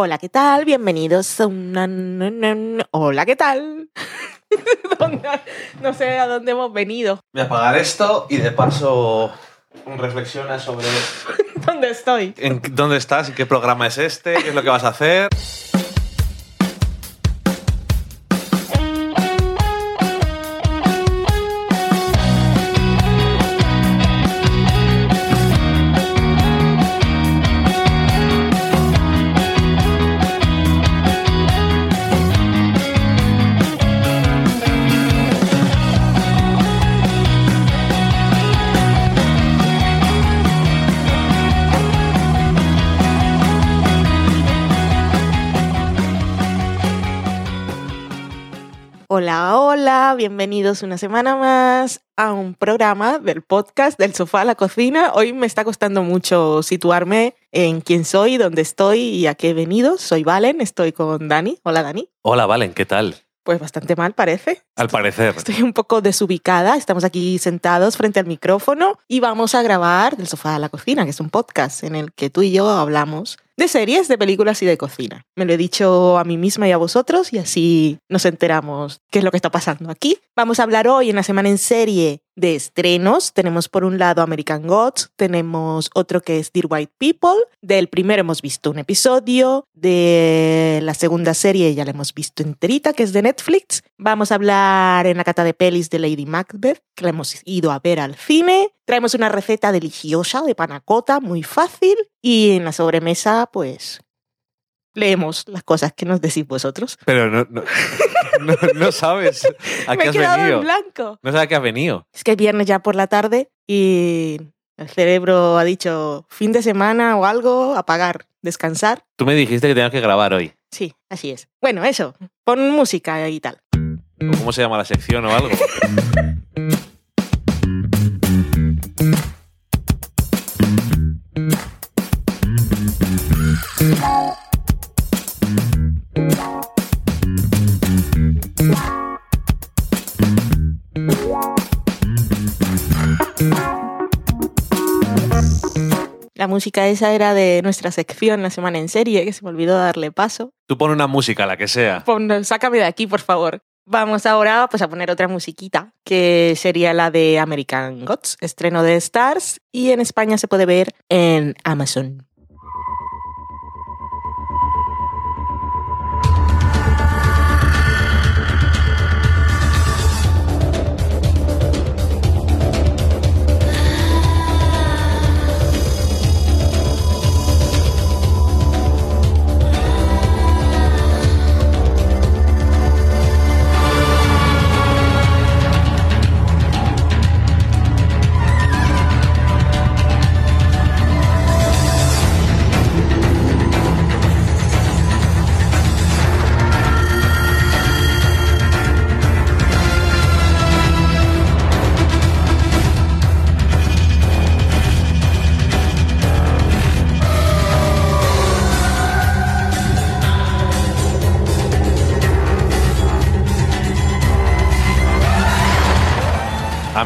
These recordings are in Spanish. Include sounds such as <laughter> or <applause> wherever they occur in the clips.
Hola, ¿qué tal? Bienvenidos a una... Hola, ¿qué tal? <laughs> no sé a dónde hemos venido. Voy a apagar esto y de paso reflexiona sobre <laughs> ¿Dónde estoy? en dónde estás qué programa es este, qué es lo que vas a hacer. Bienvenidos una semana más a un programa del podcast del sofá a la cocina. Hoy me está costando mucho situarme en quién soy, dónde estoy y a qué he venido. Soy Valen, estoy con Dani. Hola, Dani. Hola, Valen, ¿qué tal? Pues bastante mal parece. Al parecer. Estoy un poco desubicada, estamos aquí sentados frente al micrófono y vamos a grabar del sofá a la cocina, que es un podcast en el que tú y yo hablamos de series, de películas y de cocina. Me lo he dicho a mí misma y a vosotros y así nos enteramos qué es lo que está pasando aquí. Vamos a hablar hoy en la semana en serie de estrenos. Tenemos por un lado American Gods, tenemos otro que es Dear White People. Del primero hemos visto un episodio, de la segunda serie ya la hemos visto enterita, que es de Netflix. Vamos a hablar en la cata de pelis de Lady Macbeth, que la hemos ido a ver al cine. Traemos una receta deliciosa de panacota, muy fácil. Y en la sobremesa, pues, leemos las cosas que nos decís vosotros. Pero no, no, <laughs> no- no sabes a <laughs> Me qué he has quedado venido. en blanco. No sabes a qué has venido. Es que es viernes ya por la tarde y el cerebro ha dicho fin de semana o algo, apagar, descansar. Tú me dijiste que tenías que grabar hoy. Sí, así es. Bueno, eso, pon música y tal. ¿O ¿Cómo se llama la sección o algo? <laughs> La música esa era de nuestra sección La Semana en Serie, que se me olvidó darle paso. Tú pon una música, la que sea. Pon- sácame de aquí, por favor. Vamos ahora pues, a poner otra musiquita, que sería la de American Gods, estreno de Stars, y en España se puede ver en Amazon.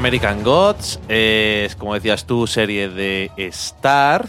American Gods es, como decías tú, serie de Star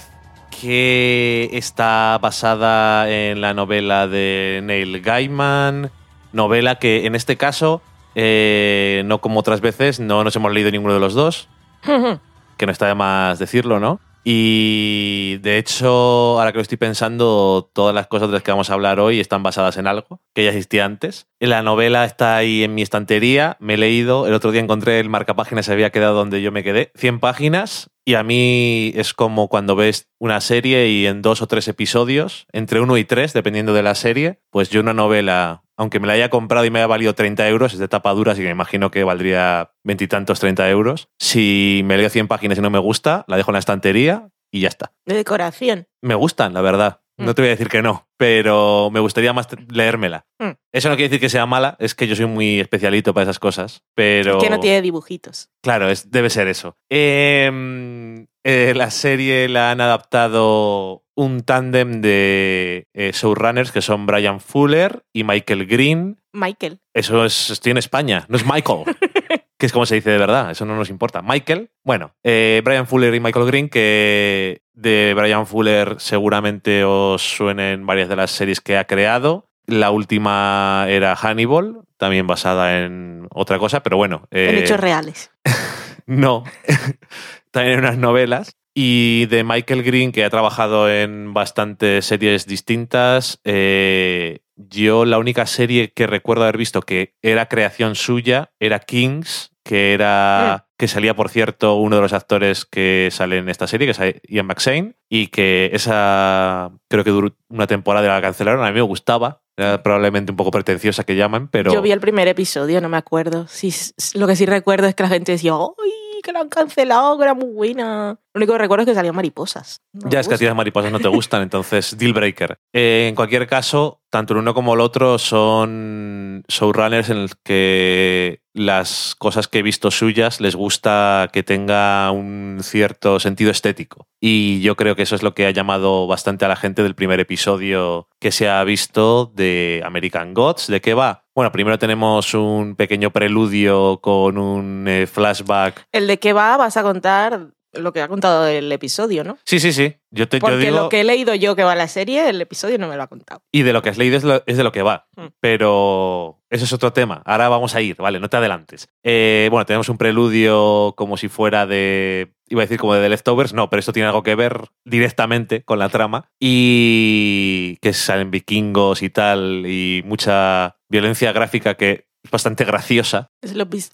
que está basada en la novela de Neil Gaiman, novela que en este caso, eh, no como otras veces, no nos hemos leído ninguno de los dos, <laughs> que no está de más decirlo, ¿no? Y de hecho, ahora que lo estoy pensando, todas las cosas de las que vamos a hablar hoy están basadas en algo que ya existía antes. La novela está ahí en mi estantería, me he leído, el otro día encontré el marcapáginas, se había quedado donde yo me quedé, 100 páginas, y a mí es como cuando ves una serie y en dos o tres episodios, entre uno y tres, dependiendo de la serie, pues yo una novela, aunque me la haya comprado y me haya valido 30 euros, es de tapa dura, así que me imagino que valdría veintitantos, 30 euros. Si me leo 100 páginas y no me gusta, la dejo en la estantería y ya está. De decoración. Me gustan, la verdad. No Mm. te voy a decir que no, pero me gustaría más leérmela. Mm. Eso no quiere decir que sea mala, es que yo soy muy especialito para esas cosas, pero... Que no tiene dibujitos. Claro, es, debe ser eso. Em, eh, la serie la han adaptado un tándem de eh, showrunners que son Brian Fuller y Michael Green. Michael. Eso es, estoy en España, no es Michael. <laughs> que es como se dice de verdad, eso no nos importa. Michael, bueno, eh, Brian Fuller y Michael Green, que de Brian Fuller seguramente os suenen varias de las series que ha creado. La última era Hannibal, también basada en otra cosa, pero bueno. en eh, hechos reales. <laughs> no, <laughs> también en unas novelas. Y de Michael Green, que ha trabajado en bastantes series distintas, eh, yo la única serie que recuerdo haber visto que era creación suya era Kings, que era que salía, por cierto, uno de los actores que sale en esta serie, que es Ian McShane, y que esa creo que duró una temporada y la cancelaron. A mí me gustaba, era probablemente un poco pretenciosa que llaman, pero... Yo vi el primer episodio, no me acuerdo. Sí, lo que sí recuerdo es que la gente decía, ¡ay, que la han cancelado, que era muy buena! Lo único que recuerdo es que salían mariposas. No Ya es que a ti las mariposas no te gustan, <laughs> entonces deal breaker. Eh, en cualquier caso, tanto el uno como el otro son showrunners en los que las cosas que he visto suyas les gusta que tenga un cierto sentido estético. Y yo creo que eso es lo que ha llamado bastante a la gente del primer episodio que se ha visto de American Gods. ¿De qué va? Bueno, primero tenemos un pequeño preludio con un eh, flashback. El de qué va, vas a contar lo que ha contado el episodio, ¿no? Sí, sí, sí. Yo te yo Porque digo... lo que he leído yo que va a la serie, el episodio no me lo ha contado. Y de lo que has leído es, lo- es de lo que va. Mm. Pero eso es otro tema. Ahora vamos a ir, ¿vale? No te adelantes. Eh, bueno, tenemos un preludio como si fuera de. Iba a decir como de The Leftovers. No, pero esto tiene algo que ver directamente con la trama. Y que salen vikingos y tal. Y mucha violencia gráfica que es bastante graciosa.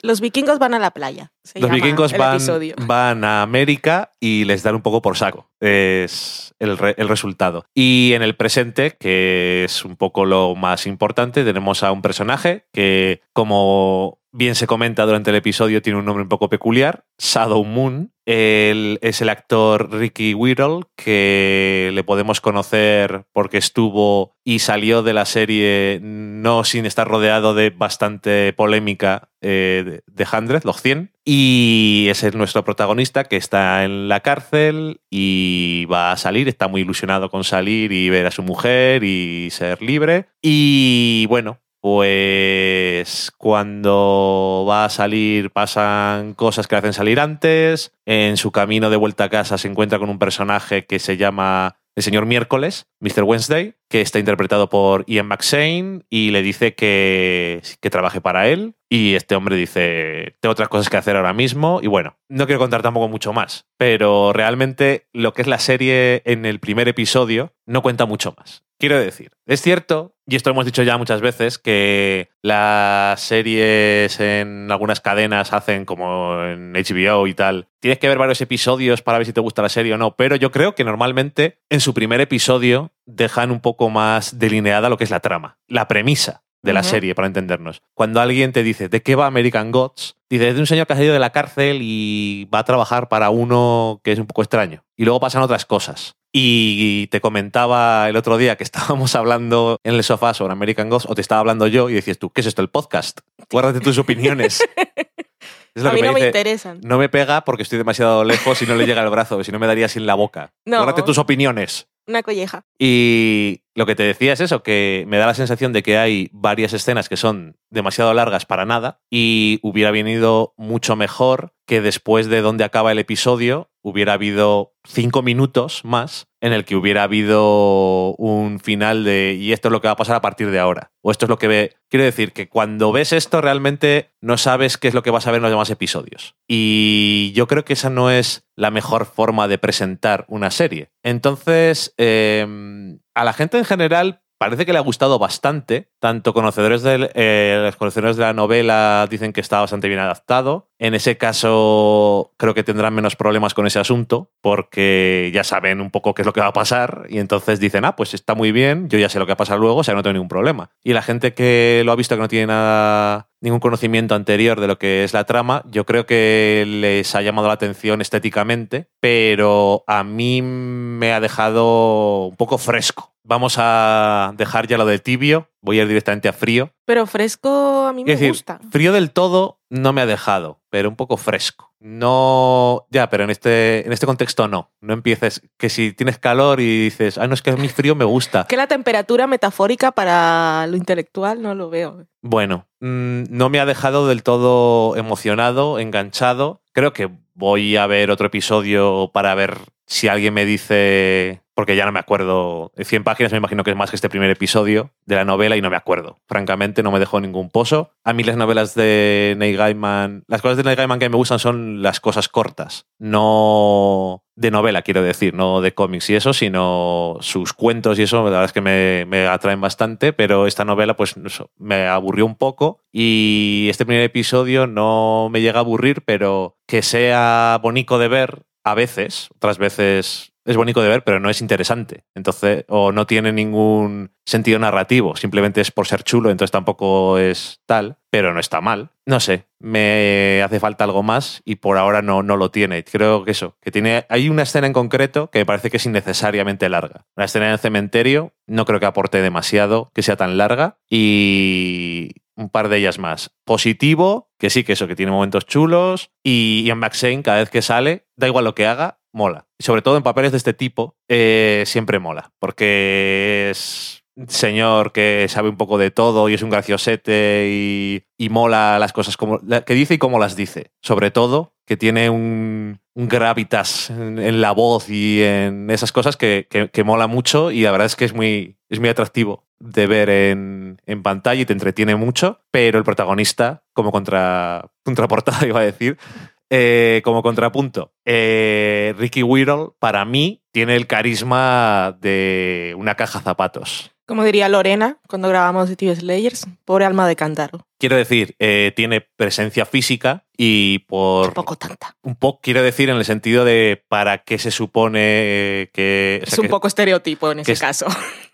Los, vikingos van a la playa. se Los vikingos van, van a América y les dan un poco por saco. Es el, re- el resultado. Y en el presente, que es un poco lo más importante, tenemos a un personaje que, como bien se comenta durante el episodio, tiene un nombre un poco peculiar, Shadow Moon. Él es el actor Ricky Whittle, que le podemos conocer porque estuvo y salió de la serie no sin estar rodeado de bastante polémica eh, de 100, los 100. Y ese es nuestro protagonista que está en la cárcel y va a salir, está muy ilusionado con salir y ver a su mujer y ser libre. Y bueno, pues cuando va a salir pasan cosas que hacen salir antes. En su camino de vuelta a casa se encuentra con un personaje que se llama el señor Miércoles, Mr. Wednesday, que está interpretado por Ian McShane y le dice que, que trabaje para él. Y este hombre dice, tengo otras cosas que hacer ahora mismo. Y bueno, no quiero contar tampoco mucho más, pero realmente lo que es la serie en el primer episodio no cuenta mucho más. Quiero decir, es cierto, y esto lo hemos dicho ya muchas veces, que las series en algunas cadenas hacen como en HBO y tal. Tienes que ver varios episodios para ver si te gusta la serie o no, pero yo creo que normalmente en su primer episodio dejan un poco más delineada lo que es la trama, la premisa de la serie, para entendernos. Cuando alguien te dice, ¿de qué va American Gods? Dice, es de un señor que ha salido de la cárcel y va a trabajar para uno que es un poco extraño. Y luego pasan otras cosas. Y te comentaba el otro día que <laughs> estábamos hablando en el sofá sobre American Gods, o te estaba hablando yo y decías tú, ¿qué es esto, el podcast? Guárdate tus opiniones. <laughs> Es lo a que mí no me interesan. no me pega porque estoy demasiado lejos y no le llega el brazo, si no me daría sin la boca. No. Guárdate tus opiniones. Una colleja. Y lo que te decía es eso, que me da la sensación de que hay varias escenas que son demasiado largas para nada y hubiera venido mucho mejor que después de donde acaba el episodio hubiera habido cinco minutos más en el que hubiera habido un final de y esto es lo que va a pasar a partir de ahora. O esto es lo que ve. Quiero decir que cuando ves esto realmente no sabes qué es lo que vas a ver en los demás episodios. Y yo creo que esa no es la mejor forma de presentar una serie. Entonces, eh, a la gente en general parece que le ha gustado bastante. Tanto conocedores, del, eh, los conocedores de la novela dicen que está bastante bien adaptado. En ese caso, creo que tendrán menos problemas con ese asunto, porque ya saben un poco qué es lo que va a pasar. Y entonces dicen, ah, pues está muy bien, yo ya sé lo que va a pasar luego, o sea, no tengo ningún problema. Y la gente que lo ha visto que no tiene nada, ningún conocimiento anterior de lo que es la trama, yo creo que les ha llamado la atención estéticamente, pero a mí me ha dejado un poco fresco. Vamos a dejar ya lo de tibio, voy a ir directamente a frío. Pero fresco a mí me Es decir, gusta. frío del todo no me ha dejado, pero un poco fresco. no. Ya, pero en este, en este contexto no. No empieces que si tienes calor y dices, ah, no, es que a mí frío me gusta. <laughs> Que la temperatura metafórica para lo intelectual no lo veo. Bueno, mm, no me ha dejado del todo emocionado, enganchado. Creo que voy a ver otro episodio para ver si alguien me dice porque ya no me acuerdo. 100 páginas me imagino que es más que este primer episodio de la novela y no me acuerdo. Francamente, no me dejó ningún pozo. A mí las novelas de Neil Gaiman, las cosas de Neil Gaiman que me gustan son las cosas cortas, no de novela, quiero decir, no de cómics y eso, sino sus cuentos y eso, la verdad es que me, me atraen bastante, pero esta novela pues me aburrió un poco y este primer episodio no me llega a aburrir, pero que sea bonito de ver a veces, otras veces es bonito de ver, pero no es interesante. Entonces, o no tiene ningún sentido narrativo, simplemente es por ser chulo, entonces tampoco es tal, pero no está mal. No sé, me hace falta algo más y por ahora no, no lo tiene. Creo que eso, que tiene. Hay una escena en concreto que me parece que es innecesariamente larga. La escena en el cementerio no creo que aporte demasiado que sea tan larga y un par de ellas más. Positivo, que sí, que eso, que tiene momentos chulos. Y Ian McShane, cada vez que sale, da igual lo que haga, mola. Sobre todo en papeles de este tipo, eh, siempre mola. Porque es señor que sabe un poco de todo y es un graciosete y, y mola las cosas como, que dice y cómo las dice. Sobre todo que tiene un, un gravitas en, la voz y en esas cosas que, que, que, mola mucho y la verdad es que es muy, es muy atractivo de ver en, en, pantalla y te entretiene mucho, pero el protagonista, como contra, <laughs> contraportada iba a decir, eh, como contrapunto, eh, Ricky Whittle, para mí, tiene el carisma de una caja zapatos. Como diría Lorena cuando grabamos TV Slayers, pobre alma de cántaro. Quiero decir, eh, tiene presencia física y por... Un poco tanta. Un poco, quiero decir, en el sentido de para qué se supone que... O sea, es un que, poco estereotipo en ese es, caso.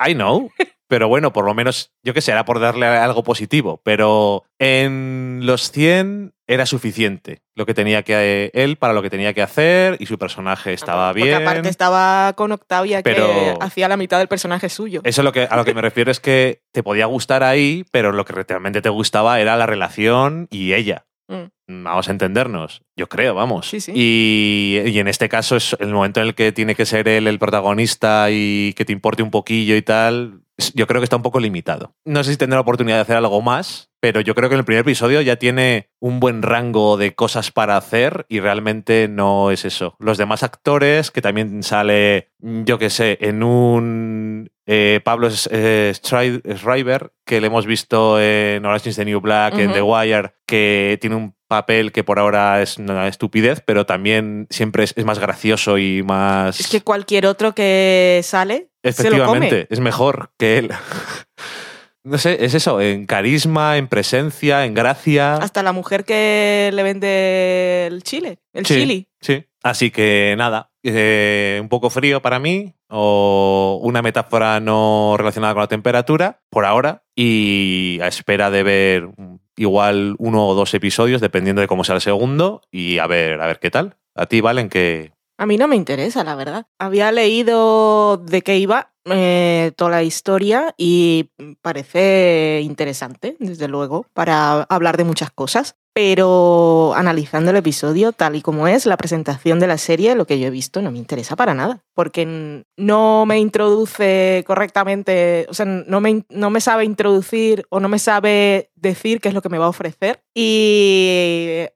I know, <laughs> pero bueno, por lo menos, yo qué sé, era por darle algo positivo. Pero en los 100 era suficiente lo que tenía que él para lo que tenía que hacer y su personaje estaba Porque bien. aparte estaba con Octavia Pero- que hacía la mitad del personaje suyo. Eso es lo que, a lo que me refiero es que te podía gustar ahí, pero lo que realmente te gustaba era la relación y ella. Mm. Vamos a entendernos, yo creo, vamos. Sí, sí. Y, y en este caso es el momento en el que tiene que ser él el protagonista y que te importe un poquillo y tal. Yo creo que está un poco limitado. No sé si tendrá la oportunidad de hacer algo más, pero yo creo que en el primer episodio ya tiene un buen rango de cosas para hacer y realmente no es eso. Los demás actores, que también sale, yo qué sé, en un eh, Pablo eh, Schreiber, que le hemos visto en Orange is the New Black, en. The Wire, que tiene un papel que por ahora es una estupidez, pero también siempre es, es más gracioso y más... Es que cualquier otro que sale se lo come. Efectivamente, es mejor que él. <laughs> no sé, es eso, en carisma, en presencia, en gracia. Hasta la mujer que le vende el chile, el Sí, chili. Sí. Así que nada, eh, un poco frío para mí o una metáfora no relacionada con la temperatura por ahora y a espera de ver igual uno o dos episodios dependiendo de cómo sea el segundo y a ver a ver qué tal. A ti, Valen, que A mí no me interesa, la verdad. Había leído de qué iba eh, toda la historia y parece interesante, desde luego, para hablar de muchas cosas. Pero analizando el episodio tal y como es, la presentación de la serie, lo que yo he visto no me interesa para nada. Porque no me introduce correctamente, o sea, no me, no me sabe introducir o no me sabe decir qué es lo que me va a ofrecer. Y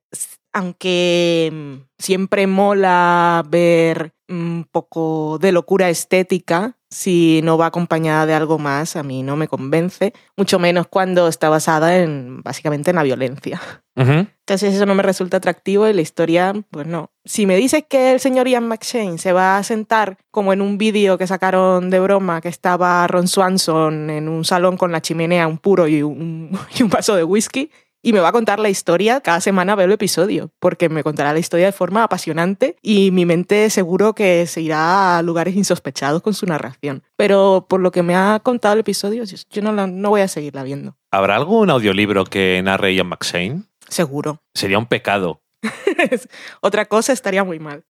aunque mm, siempre mola ver un poco de locura estética, si no va acompañada de algo más, a mí no me convence, mucho menos cuando está basada en básicamente en la violencia. Entonces eso no me resulta atractivo y la historia, pues no. Si me dices que el señor Ian McShane se va a sentar como en un vídeo que sacaron de broma, que estaba Ron Swanson en un salón con la chimenea, un puro y un, <laughs> y un vaso de whisky, y me va a contar la historia, cada semana veo el episodio, porque me contará la historia de forma apasionante y mi mente seguro que se irá a lugares insospechados con su narración. Pero por lo que me ha contado el episodio, yo no, la- no voy a seguirla viendo. ¿Habrá algún audiolibro que narre Ian McShane? Seguro. Sería un pecado. <laughs> Otra cosa estaría muy mal.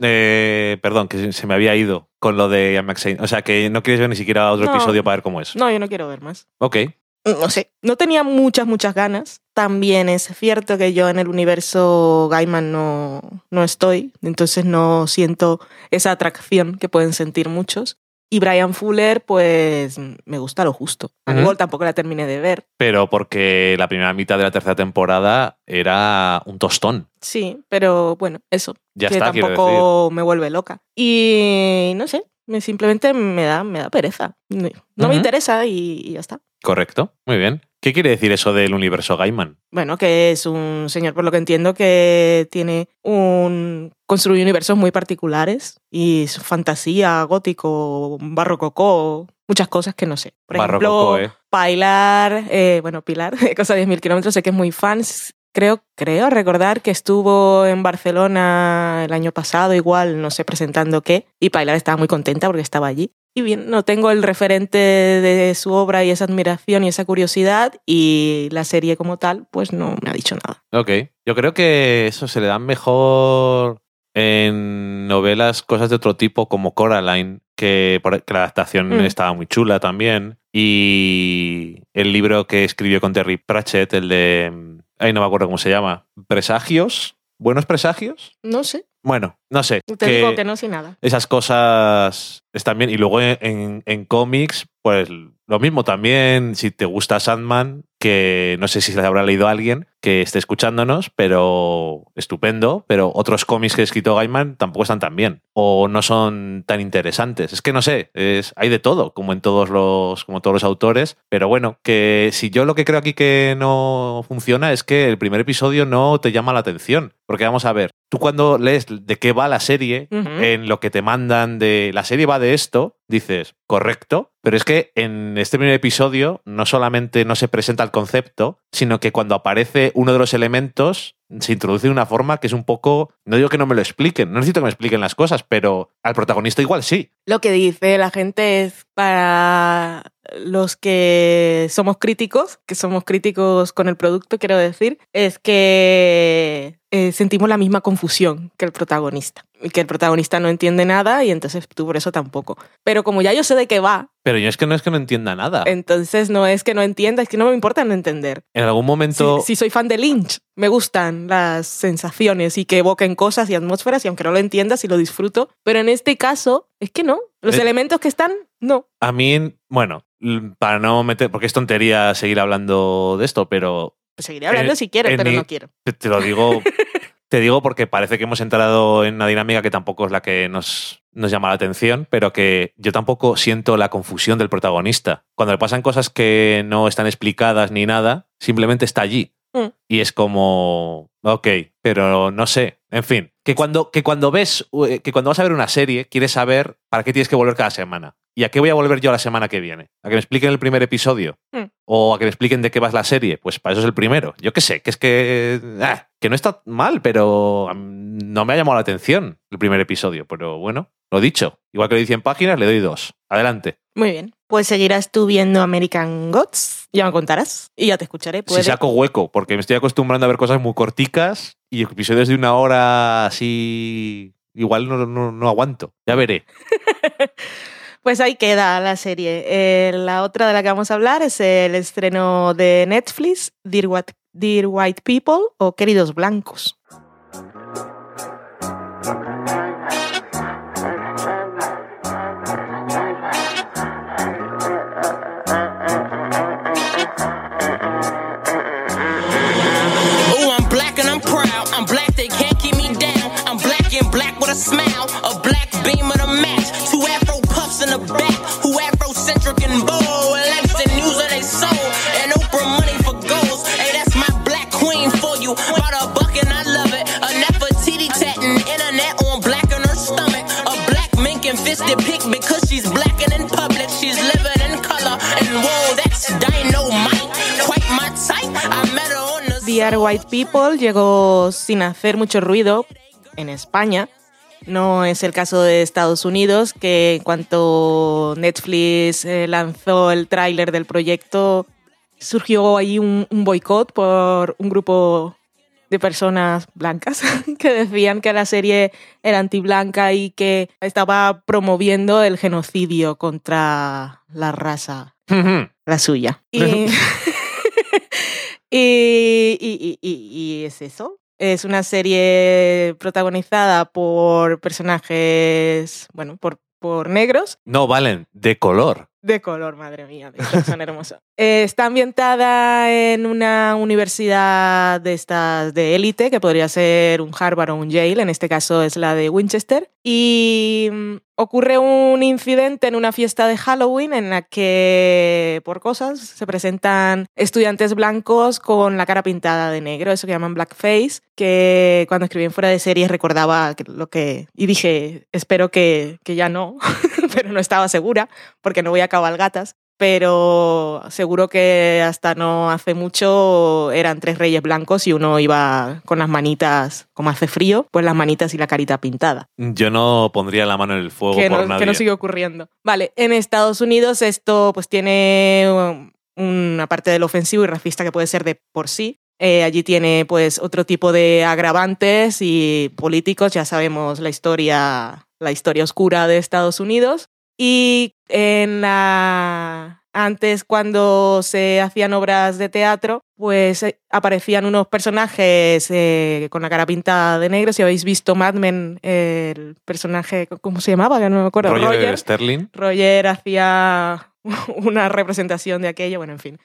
Eh, perdón, que se- se me había ido con lo de Ian McShane. O sea, que no quieres ver ni siquiera otro No. episodio para ver cómo es. No, yo no quiero ver más. Ok. No sé, no tenía muchas, muchas ganas. También es cierto que yo en el universo Gaiman no, no estoy, entonces no siento esa atracción que pueden sentir muchos. Y Brian Fuller, pues me gusta lo justo. A Ujú. tampoco la terminé de ver. Pero porque la primera mitad de la tercera temporada era un tostón. Sí, pero bueno, eso. Ya que está, tampoco me vuelve loca. Y no sé, me- simplemente me da, me da pereza. No, me interesa y, y ya está. Correcto. Muy bien. ¿Qué quiere decir eso del universo Gaiman? Bueno, que es un señor, por lo que entiendo, que tiene un. construye universos muy particulares y su fantasía, gótico, barrococó, muchas cosas que no sé. Por Barrococó, ejemplo, ¿eh? Pilar, eh, bueno, Pilar, <laughs> Cosa de 10.000 kilómetros, sé que es muy fan. Creo, creo recordar que estuvo en Barcelona el año pasado, igual, no sé, presentando qué, y Pilar estaba muy contenta porque estaba allí. Y bien, no tengo el referente de su obra y esa admiración y esa curiosidad, y la serie como tal, pues no me ha dicho nada. Ok. Yo creo que eso se le da mejor en novelas, cosas de otro tipo como Coraline, que, que la adaptación Mm. estaba muy chula también. Y el libro que escribió con Terry Pratchett, el de... Ay, no me acuerdo cómo se llama. ¿Presagios? ¿Buenos presagios? No sé, Bueno, no sé. te digo que no sé nada. esas cosas están bien. Y luego en, en- en cómics, pues lo mismo también, si te gusta Sandman, que no sé si se habrá leído a alguien que esté escuchándonos, pero estupendo. Pero otros cómics que ha escrito Gaiman tampoco están tan bien. O no son tan interesantes. Es que no sé, es, hay de todo, como en todos los, como todos los autores. Pero bueno, que si yo lo que creo aquí que no funciona es que el primer episodio no te llama la atención. Porque vamos a ver, tú cuando lees de qué va la serie, en lo que te mandan de la serie va de esto, dices, correcto, pero es que en este primer episodio no solamente no se presenta el concepto, sino que cuando aparece uno de los elementos se introduce de una forma que es un poco, no digo que no me lo expliquen, no necesito que me expliquen las cosas, pero al protagonista igual sí. Lo que dice la gente es para los que somos críticos, que somos críticos con el producto, quiero decir, es que eh, sentimos la misma confusión que el protagonista. Y que el protagonista no entiende nada y entonces tú por eso tampoco. Pero como ya yo sé de qué va, Pero yo es que no es que no entienda nada. entonces no es que no entienda, es que no me importa no entender. En algún momento... Si, si soy fan de Lynch, me gustan las sensaciones y que evoquen cosas y atmósferas y aunque no lo entiendas y lo disfruto, pero en este caso es que no. Los Eh. elementos que están, no. A mí, bueno, para no meter, porque es tontería seguir hablando de esto, pero Pues seguiré hablando En- si quieres, pero mi- no quiero. te, te lo digo, <laughs> te digo porque parece que hemos entrado en una dinámica que tampoco es la que nos, nos llama la atención, pero que yo tampoco siento la confusión del protagonista. Cuando le pasan cosas que no están explicadas ni nada, simplemente está allí. Mm. Y es como, ok, pero no sé. En fin, que cuando, que cuando ves, eh, que cuando vas a ver una serie, quieres saber para qué tienes que volver cada semana. ¿Y a qué voy a volver yo la semana que viene? ¿A que me expliquen el primer episodio? Mm. ¿O a que me expliquen de qué va la serie? Pues para eso es el primero. Yo qué sé, que es que. ah, que no está mal, pero mí no me ha llamado la atención el primer episodio. Pero bueno, lo dicho. Igual que lo dice en páginas, le doy dos. Adelante. Muy bien. Pues seguirás tú viendo American Gods. Ya me contarás y ya te escucharé. Si Puede. saco hueco, porque me estoy acostumbrando a ver cosas muy corticas y episodios de una hora así. Igual no, no, no aguanto. Ya veré. <laughs> Pues ahí queda la serie. Eh, la otra de la que vamos a hablar es el estreno de Netflix, Dear, What- Dear White People o Queridos Blancos. Back. Who afrocentric and bold. Langston news of they soul. And Oprah money for goals. Hey, that's my black queen for you. Bought a buck and I love it. A Nefertiti tatting. Internet on black on her stomach. A black mink and fisted pick because she's black and in public. She's living in color. And whoa, that's dynamite. Quite my type. I met her on the Dear White People llegó sin hacer mucho ruido en España. No es el caso de Estados Unidos, que en cuanto Netflix eh, lanzó el tráiler del proyecto, surgió ahí un, un boicot por un grupo de personas blancas <laughs> que decían que la serie era antiblanca y que estaba promoviendo el genocidio contra la raza la suya. <laughs> Y, y, y- y- y es eso. Es una serie protagonizada por personajes, bueno, por, por negros No, Valen, de color. De color, madre mía, son hermosos. <laughs> Eh, está ambientada en una universidad de estas de élite, que podría ser un Harvard o un Yale, en este caso es la de Winchester, y mm, ocurre un incidente en una fiesta de Halloween en la que, por cosas, se presentan estudiantes blancos con la cara pintada de negro, eso que llaman blackface, que cuando escribí en fuera de series recordaba lo que... y dije, espero que, que ya no, <laughs> pero no estaba segura porque no voy a cabalgatas. Pero seguro que hasta no hace mucho eran tres reyes blancos y uno iba con las manitas, como hace frío, pues las manitas y la carita pintada. Yo no pondría la mano en el fuego Que por no, nadie. que no sigue ocurriendo. Vale, en Estados Unidos esto pues tiene una parte del ofensivo y racista que puede ser de por sí. Eh, allí tiene pues otro tipo de agravantes y políticos, ya sabemos la historia, la historia oscura de Estados Unidos. Y en la antes cuando se hacían obras de teatro, pues eh, aparecían unos personajes eh, con la cara pintada de negro. Si habéis visto Mad Men, el personaje, ¿cómo se llamaba? Ya no me acuerdo. Roger, Roger. Sterling. Roger hacía <laughs> una representación de aquello, bueno, en fin.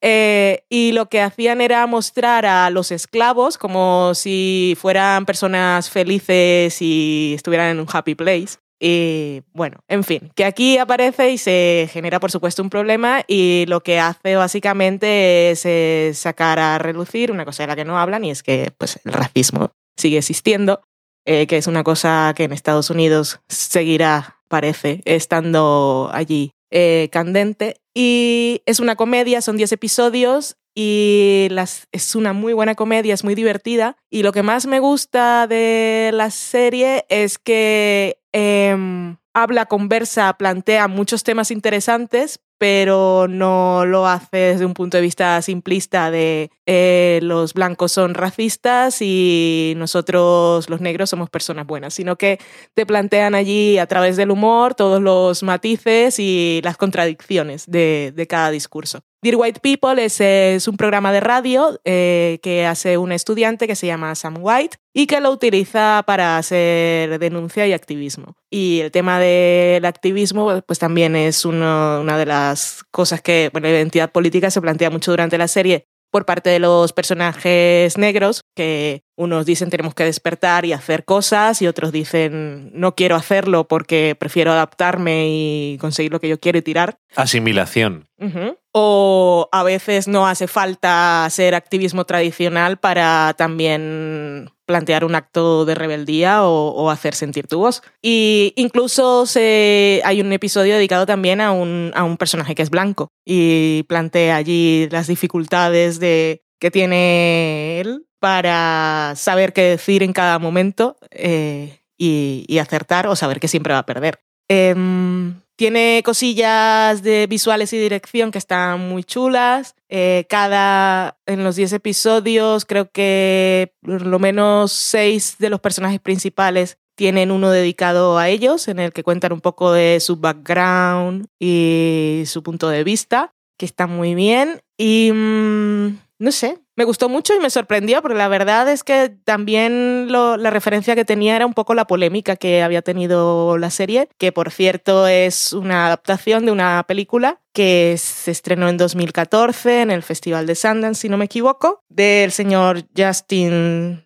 Eh, y lo que hacían era mostrar a los esclavos como si fueran personas felices y estuvieran en un happy place. Y bueno, en fin, que aquí aparece y se genera, por supuesto, un problema y lo que hace básicamente es eh, sacar a relucir una cosa de la que no hablan y es que pues, el racismo sigue existiendo, eh, que es una cosa que en Estados Unidos seguirá, parece, estando allí eh, candente. Y es una comedia, son 10 episodios y las, es una muy buena comedia, es muy divertida. Y lo que más me gusta de la serie es que em, habla, conversa, plantea muchos temas interesantes, pero no lo hace desde un punto de vista simplista de eh, los blancos son racistas y nosotros los negros somos personas buenas, sino que te plantean allí a través del humor todos los matices y las contradicciones de, de cada discurso. Dear White People es, es un programa de radio eh, que hace un estudiante que se llama Sam White y que lo utiliza para hacer denuncia y activismo. Y el tema del activismo pues también es uno- una de las cosas que, bueno, la identidad política se plantea mucho durante la serie por parte de los personajes negros, que unos dicen tenemos que despertar y hacer cosas y otros dicen no quiero hacerlo porque prefiero adaptarme y conseguir lo que yo quiero y tirar. Asimilación. Ujú. O a veces no hace falta hacer activismo tradicional para también plantear un acto de rebeldía o, hacer sentir tu voz. Y incluso hay un episodio dedicado también a un, a un personaje que es blanco y plantea allí las dificultades de, que tiene él para saber qué decir en cada momento eh, y, y acertar o saber que siempre va a perder. Em, tiene cosillas de visuales y dirección que están muy chulas. Eh, cada, en los 10 episodios, creo que por lo menos 6 de los personajes principales tienen uno dedicado a ellos, en el que cuentan un poco de su background y su punto de vista, que está muy bien. Y mm, no sé, me gustó mucho y me sorprendió, porque la verdad es que también lo- la referencia que tenía era un poco la polémica que había tenido la serie, que por cierto es una adaptación de una película que se estrenó en 2014 en el Festival de Sundance, si no me equivoco, del señor Justin,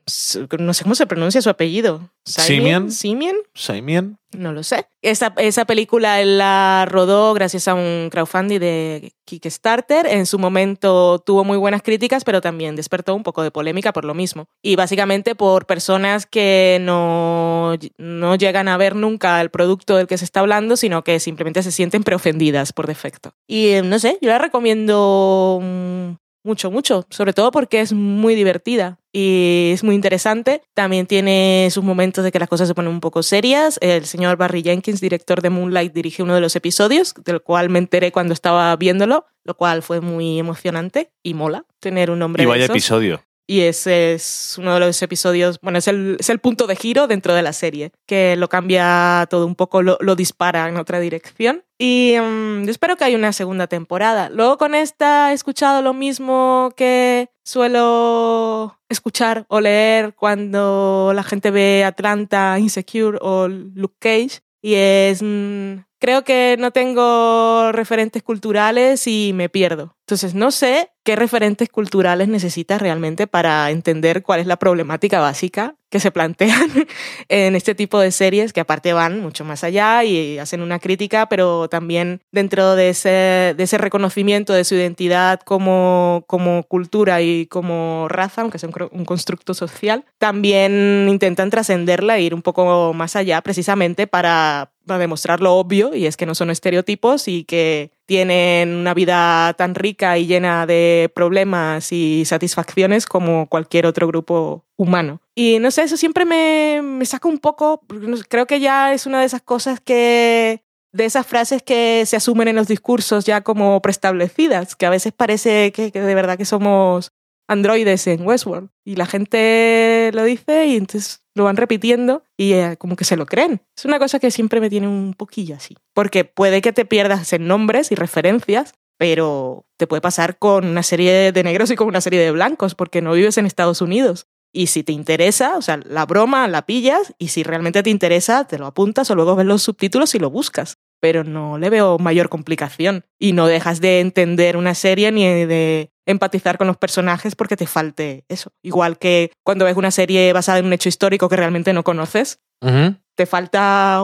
no sé cómo se pronuncia su apellido. Simian. Simian. Simon. No lo sé. Esa, esa película la rodó gracias a un crowdfunding de Kickstarter. En su momento tuvo muy buenas críticas, pero también despertó un poco de polémica por lo mismo. Y básicamente por personas que no, no llegan a ver nunca el producto del que se está hablando, sino que simplemente se sienten preofendidas por defecto. Y eh, no sé, yo la recomiendo mm, mucho, mucho, sobre todo porque es muy divertida y es muy interesante. También tiene sus momentos de que las cosas se ponen un poco serias. El señor Barry Jenkins, director de Moonlight, dirige uno de los episodios, del cual me enteré cuando estaba viéndolo, lo cual fue muy emocionante y mola tener un nombre Y de vaya esos. episodio. Y ese es uno de los episodios, bueno, es el, es el punto de giro dentro de la serie, que lo cambia todo un poco, lo, lo dispara en otra dirección. Y mm, espero que haya una segunda temporada. Luego con esta he escuchado lo mismo que suelo escuchar o leer cuando la gente ve Atlanta, Insecure o Luke Cage. Y es, mm, creo que no tengo referentes culturales y me pierdo. Entonces no sé qué referentes culturales necesitas realmente para entender cuál es la problemática básica que se plantean <laughs> en este tipo de series, que aparte van mucho más allá y hacen una crítica, pero también dentro de ese, reconocimiento de su identidad como, como cultura y como raza, aunque sea un constructo social, también intentan trascenderla e ir un poco más allá precisamente para, para demostrar lo obvio, y es que no son estereotipos y que tienen una vida tan rica y llena de problemas y satisfacciones como cualquier otro grupo humano. Y no sé, eso siempre me, me saca un poco, creo que ya es una de esas cosas que de esas frases que se asumen en los discursos ya como preestablecidas, que a veces parece que, que, de verdad que somos androides en Westworld. Y la gente lo dice y entonces lo van repitiendo y eh, como que se lo creen. Es una cosa que siempre me tiene un poquillo así. Porque puede que te pierdas en nombres y referencias, pero te puede pasar con una serie de negros y con una serie de blancos, porque no vives en Estados Unidos. Y si te interesa, o sea, la broma la pillas y si realmente te interesa, te lo apuntas o luego ves los subtítulos y lo buscas pero no le veo mayor complicación. Y no dejas de entender una serie ni de empatizar con los personajes porque te falte eso. Igual que cuando ves una serie basada en un hecho histórico que realmente no conoces, uh -huh. te falta,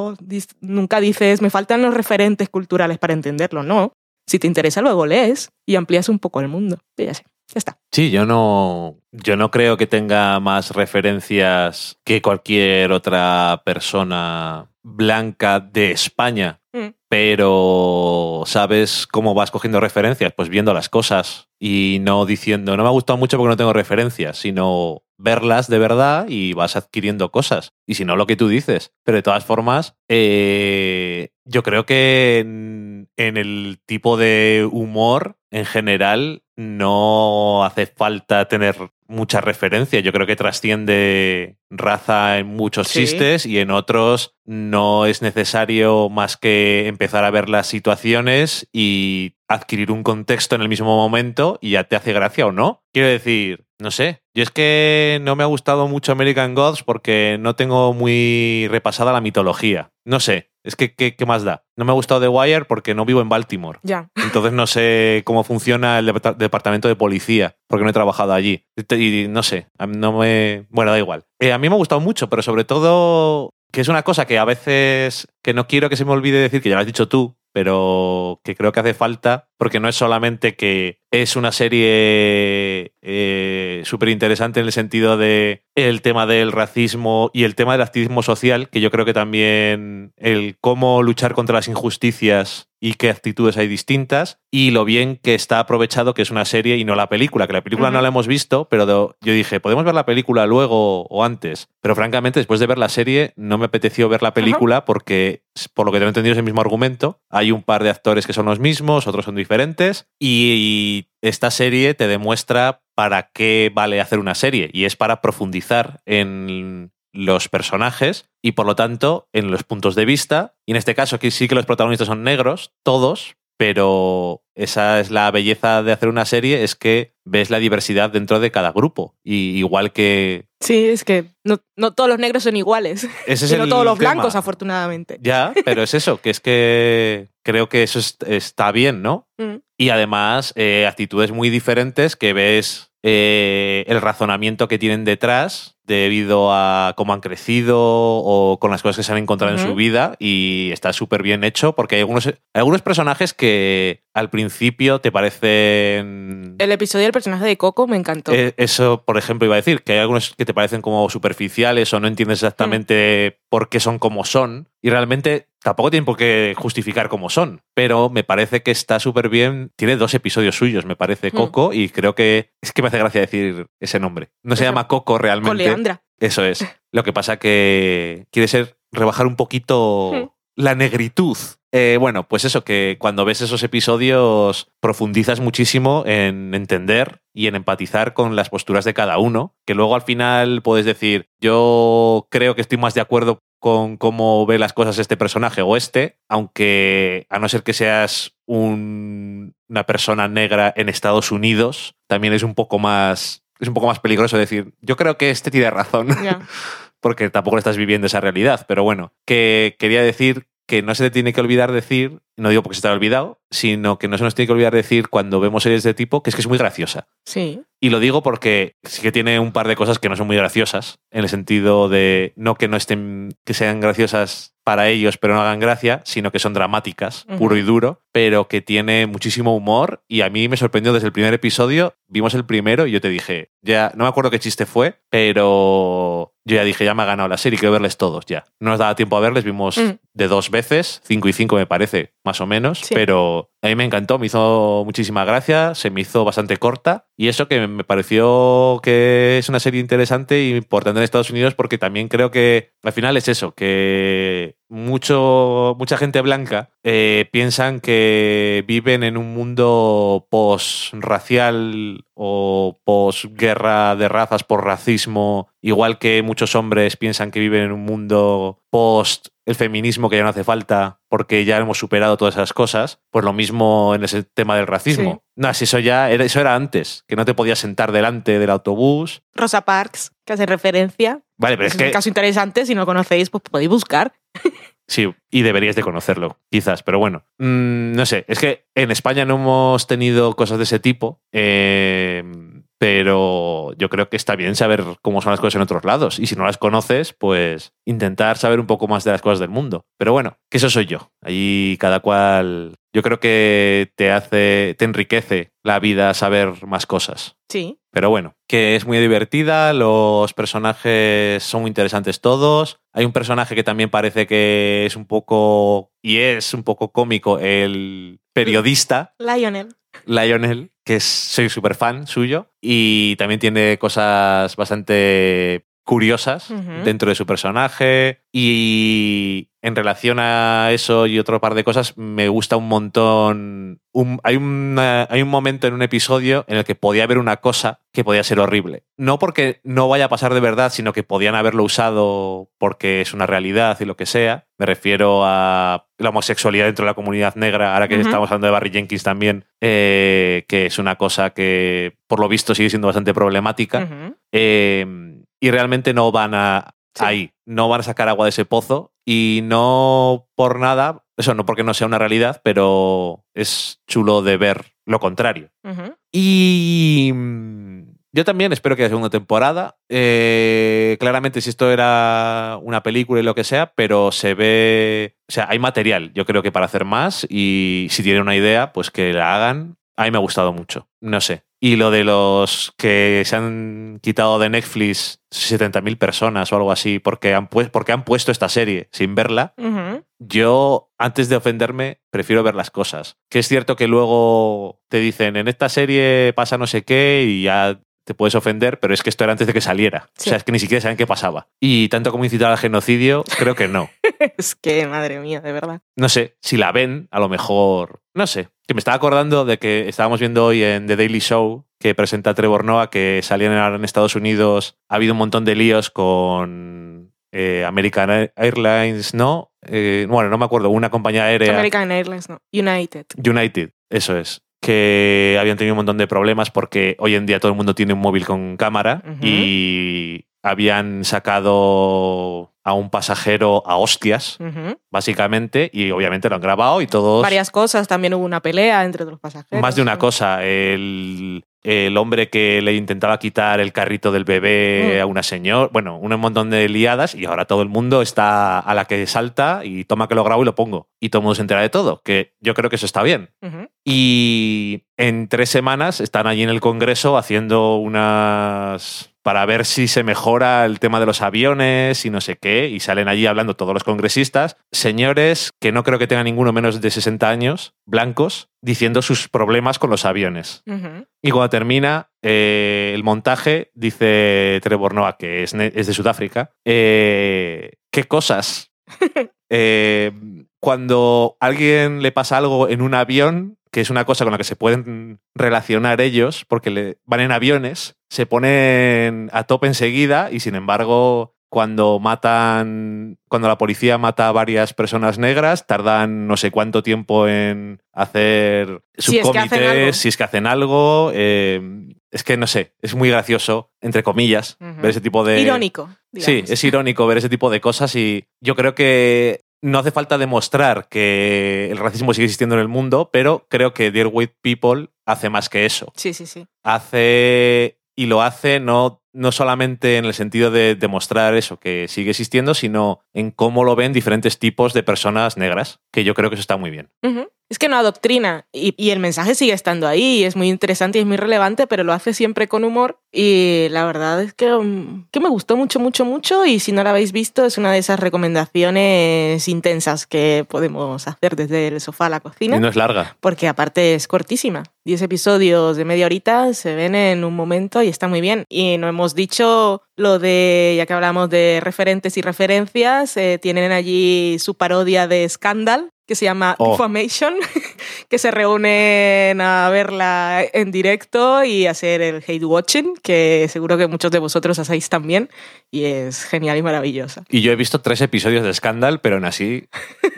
nunca dices, me faltan los referentes culturales para entenderlo, no. Si te interesa, luego lees y amplías un poco el mundo. Y ya sé. Ya está. Sí, yo no, yo no creo que tenga más referencias que cualquier otra persona blanca de España. Mm. Pero ¿sabes cómo vas cogiendo referencias? Pues viendo las cosas y no diciendo, no me ha gustado mucho porque no tengo referencias, sino verlas de verdad y vas adquiriendo cosas. Y si no, lo que tú dices. Pero de todas formas, eh, yo creo que en, en el tipo de humor en general no hace falta tener mucha referencia. Yo creo que trasciende raza en muchos sí. chistes y en otros no es necesario más que empezar a ver las situaciones y adquirir un contexto en el mismo momento y ya te hace gracia o no. Quiero decir, no sé, yo es que no me ha gustado mucho American Gods porque no tengo muy repasada la mitología. No sé, es que ¿qué, qué más da? No me ha gustado The Wire porque no vivo en Baltimore. Ya. Entonces no sé cómo funciona el departamento de policía porque no he trabajado allí. Y no sé, no me... Bueno, da igual. Eh, a mí me ha gustado mucho, pero sobre todo que es una cosa que a veces que no quiero que se me olvide decir, que ya lo has dicho tú, pero que creo que hace falta, porque no es solamente que es una serie eh, súper interesante en el sentido de el tema del racismo y el tema del activismo social, que yo creo que también el cómo luchar contra las injusticias y qué actitudes hay distintas, y lo bien que está aprovechado que es una serie y no la película, que la película uh -huh. no la hemos visto, pero yo dije, podemos ver la película luego o antes, pero francamente después de ver la serie no me apeteció ver la película uh -huh. porque, por lo que tengo entendido, es el mismo argumento, hay un par de actores que son los mismos, otros son diferentes, y esta serie te demuestra para qué vale hacer una serie, y es para profundizar en los personajes y por lo tanto en los puntos de vista. Y en este caso aquí sí que los protagonistas son negros, todos, pero esa es la belleza de hacer una serie, es que ves la diversidad dentro de cada grupo. Y igual que... Sí, es que no, no todos los negros son iguales. Ese <laughs> es sino el todos los tema. blancos, afortunadamente. Ya, pero es eso, que es que creo que eso es, está bien, ¿no? <laughs> Mm. Y además, eh, actitudes muy diferentes que ves eh, el razonamiento que tienen detrás debido a cómo han crecido o con las cosas que se han encontrado uh -huh. en su vida y está súper bien hecho porque hay algunos, hay algunos personajes que al principio te parecen... El episodio del personaje de Coco me encantó. Eh, eso, por ejemplo, iba a decir, que hay algunos que te parecen como superficiales o no entiendes exactamente mm. por qué son como son y realmente tampoco tienen por qué justificar cómo son, pero me parece que está súper bien. Tiene dos episodios suyos, me parece, Coco, mm. y creo que es que me hace gracia decir ese nombre. No se llama Coco realmente. Con Leandra. Eso es. <laughs> Lo que pasa que quiere ser rebajar un poquito mm. la negritud Eh, bueno, pues eso, que cuando ves esos episodios profundizas muchísimo en entender y en empatizar con las posturas de cada uno, que luego al final puedes decir, yo creo que estoy más de acuerdo con cómo ve las cosas este personaje o este, aunque a no ser que seas un- una persona negra en Estados Unidos, también es un poco más es un poco más peligroso decir, yo creo que este tiene razón, <laughs> porque tampoco estás viviendo esa realidad, pero bueno, que quería decir que no se te tiene que olvidar decir, no digo porque se te ha olvidado, sino que no se nos tiene que olvidar decir cuando vemos series de tipo que es que es muy graciosa. Sí. Y lo digo porque sí que tiene un par de cosas que no son muy graciosas, en el sentido de no que no estén, que sean graciosas para ellos, pero no hagan gracia, sino que son dramáticas, puro y duro, pero que tiene muchísimo humor. Y a mí me sorprendió desde el primer episodio. Vimos el primero y yo te dije, ya, no me acuerdo qué chiste fue, pero yo ya dije, ya me ha ganado la serie, quiero verles todos ya. No nos daba tiempo a verles, vimos Mm. de dos veces, cinco y cinco me parece, más o menos, Sí. pero a mí me encantó, me hizo muchísima gracia, se me hizo bastante corta y eso que me pareció que es una serie interesante y importante en Estados Unidos porque también creo que al final es eso, que mucho, mucha gente blanca eh, piensan que viven en un mundo post-racial o post-guerra de razas por racismo, igual que muchos hombres piensan que viven en un mundo post el feminismo que ya no hace falta porque ya hemos superado todas esas cosas, pues lo mismo en ese tema del racismo. Sí. No, si eso ya era, eso era antes, que no te podías sentar delante del autobús. Rosa Parks, que hace referencia. Vale, pero Es, es que un caso interesante. Si no lo conocéis, pues podéis buscar. <laughs> Sí, y deberíais de conocerlo, quizás, pero bueno. Mm, no sé, es que en España no hemos tenido cosas de ese tipo, eh, pero yo creo que está bien saber cómo son las cosas en otros lados. Y si no las conoces, pues intentar saber un poco más de las cosas del mundo. Pero bueno, que eso soy yo. Ahí cada cual. Yo creo que te hace, te enriquece la vida saber más cosas. Sí. Pero bueno, que es muy divertida, los personajes son muy interesantes todos. Hay un personaje que también parece que es un poco, y es un poco cómico, el periodista Lionel. Lionel, que soy súper fan suyo, y también tiene cosas bastante curiosas dentro de su personaje y en relación a eso y otro par de cosas me gusta un montón un- hay, una- hay un momento en un episodio en el que podía haber una cosa que podía ser horrible. No porque no vaya a pasar de verdad sino que podían haberlo usado porque es una realidad y lo que sea. Me refiero a la homosexualidad dentro de la comunidad negra ahora que estamos hablando de Barry Jenkins también eh, que es una cosa que por lo visto sigue siendo bastante problemática. Eh, y realmente no van a Sí. ahí, no van a sacar agua de ese pozo y no por nada, eso no porque no sea una realidad, pero es chulo de ver lo contrario. Y mm, yo también espero que haya segunda temporada. Eh, claramente si esto era una película y lo que sea, pero se ve, o sea, hay material, yo creo que para hacer más y si tienen una idea, pues que la hagan. A mí me ha gustado mucho, no sé. Y lo de los que se han quitado de Netflix 70.000 personas o algo así porque han, pu- porque han puesto esta serie sin verla, yo, antes de ofenderme, prefiero ver las cosas. Que es cierto que luego te dicen, en esta serie pasa no sé qué y ya te puedes ofender, pero es que esto era antes de que saliera. Sí. O sea, es que ni siquiera saben qué pasaba. Y tanto como incitar al genocidio, creo que no. <laughs> Es que, madre mía, de verdad. No sé, si la ven, a lo mejor, no sé. Que me estaba acordando de que estábamos viendo hoy en The Daily Show que presenta Trevor Noah que salían ahora en Estados Unidos. Ha habido un montón de líos con eh, American Airlines, ¿no? Eh, bueno, no me acuerdo, una compañía aérea. American Airlines, no. United. United, eso es. Que habían tenido un montón de problemas porque hoy en día todo el mundo tiene un móvil con cámara y habían sacado a un pasajero a hostias, básicamente, y obviamente lo han grabado y todos... Varias cosas. También hubo una pelea entre los pasajeros. Más de una Sí. cosa. El, el hombre que le intentaba quitar el carrito del bebé Mm. a una señora. Bueno, un montón de liadas y ahora todo el mundo está a la que salta y toma que lo grabo y lo pongo. Y todo el mundo se entera de todo, que yo creo que eso está bien. Y en tres semanas están allí en el Congreso haciendo unas para ver si se mejora el tema de los aviones y no sé qué, y salen allí hablando todos los congresistas, señores que no creo que tengan ninguno menos de 60 años, blancos, diciendo sus problemas con los aviones. Y cuando termina eh, el montaje, dice Trevor Noah, que es, de Sudáfrica, eh, ¿qué cosas <laughs> Eh, cuando a alguien le pasa algo en un avión, que es una cosa con la que se pueden relacionar ellos, porque le, van en aviones, se ponen a tope enseguida y sin embargo cuando matan, cuando la policía mata a varias personas negras, tardan no sé cuánto tiempo en hacer Si es que hacen subcomités, algo. si es que hacen algo. eh, es que no sé, es muy gracioso, entre comillas, ver ese tipo de. Irónico. Sí, es irónico ver ese tipo de cosas y yo creo que no hace falta demostrar que el racismo sigue existiendo en el mundo, pero creo que Dear White People hace más que eso. Sí, sí, sí. Hace y lo hace no, no solamente en el sentido de demostrar eso, que sigue existiendo, sino en cómo lo ven diferentes tipos de personas negras, que yo creo que eso está muy bien. Es que no adoctrina y, y el mensaje sigue estando ahí y es muy interesante y es muy relevante, pero lo hace siempre con humor y la verdad es que, mm, que me gustó mucho, mucho, mucho y si no la habéis visto es una de esas recomendaciones intensas que podemos hacer desde el sofá a la cocina. Y no es larga. porque aparte es cortísima. 10 episodios de media horita se ven en un momento y está muy bien. Y no hemos dicho lo de, ya que hablamos de referentes y referencias, eh, tienen allí su parodia de Scandal, que se llama Oh. Defamation, <laughs> que se reúnen a verla en directo y hacer el hate watching, que seguro que muchos de vosotros hacéis también, y es genial y maravillosa. Y yo he visto tres episodios de Scandal, pero aún así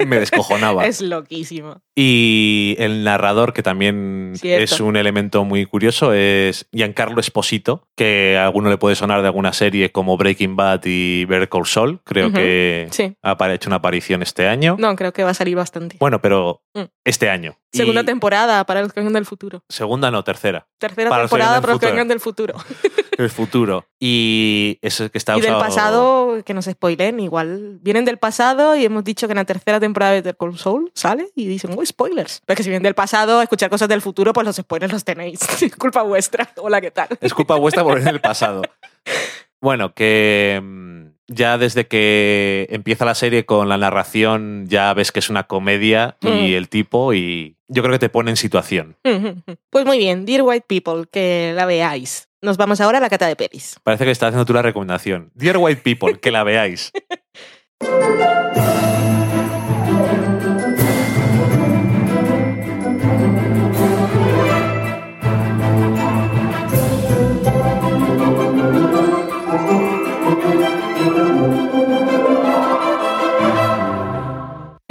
me descojonaba. <laughs> Es loquísimo. Y el narrador, que también Cierto. es un elemento muy curioso, es Giancarlo Esposito, que a alguno le puede sonar de alguna serie como Breaking Bad y Better Call Saul. Creo Ujú, que sí. ha hecho una aparición este año. No, creo que va a salir bastante. Bueno, pero Mm. este año. Y- Segunda temporada para los que vengan del futuro. Segunda, no, tercera. Tercera Para temporada para los que del vengan del futuro. <laughs> El futuro. Y eso que está Y del usado- pasado, que no se spoilen, igual vienen del pasado y hemos dicho que en la tercera temporada de Better Call Saul sale y dicen, oh, spoilers. Pero que si vienen del pasado, escuchar cosas del futuro, pues los spoilers los tenéis. <laughs> Es culpa vuestra. Hola, ¿qué tal? Es culpa vuestra por en el pasado. <laughs> Bueno, que mm, ya desde que empieza la serie con la narración ya ves que es una comedia y Mm. el tipo y yo creo que te pone en situación. Pues muy bien, Dear White People, que la veáis. Nos vamos ahora a la cata de pelis. Parece que está haciendo tú la recomendación. Dear White People, que la veáis. <laughs>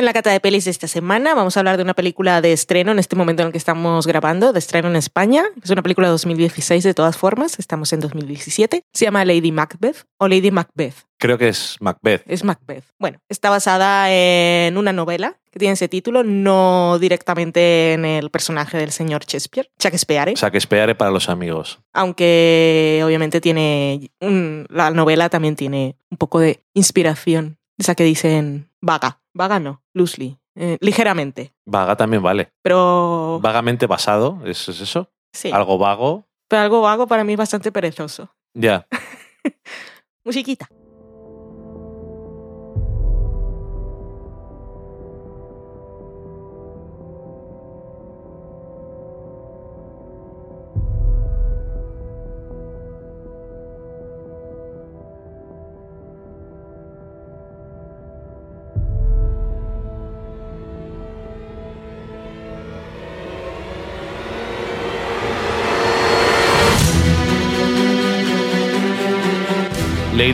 En la cata de pelis de esta semana vamos a hablar de una película de estreno en este momento en el que estamos grabando, de estreno en España. Es una película de 2016 de todas formas, estamos en 2017. Se llama Lady Macbeth o Lady Macbeth. Creo que es Macbeth. Es Macbeth. Bueno, está basada en una novela que tiene ese título, no directamente en el personaje del señor Shakespeare, Shakespeare, esperaré para los amigos. aunque obviamente tiene un- la novela también tiene un poco de inspiración, esa que dicen vaga, vaga no, loosely, eh, ligeramente, Vaga también vale. pero Vagamente basado, ¿es, es eso? sí, Algo vago. pero algo vago para mí es bastante perezoso. Ya. <laughs> Musiquita.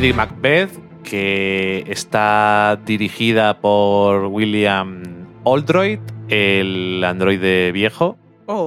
Lady Macbeth, que está dirigida por William Oldroyd, el androide viejo.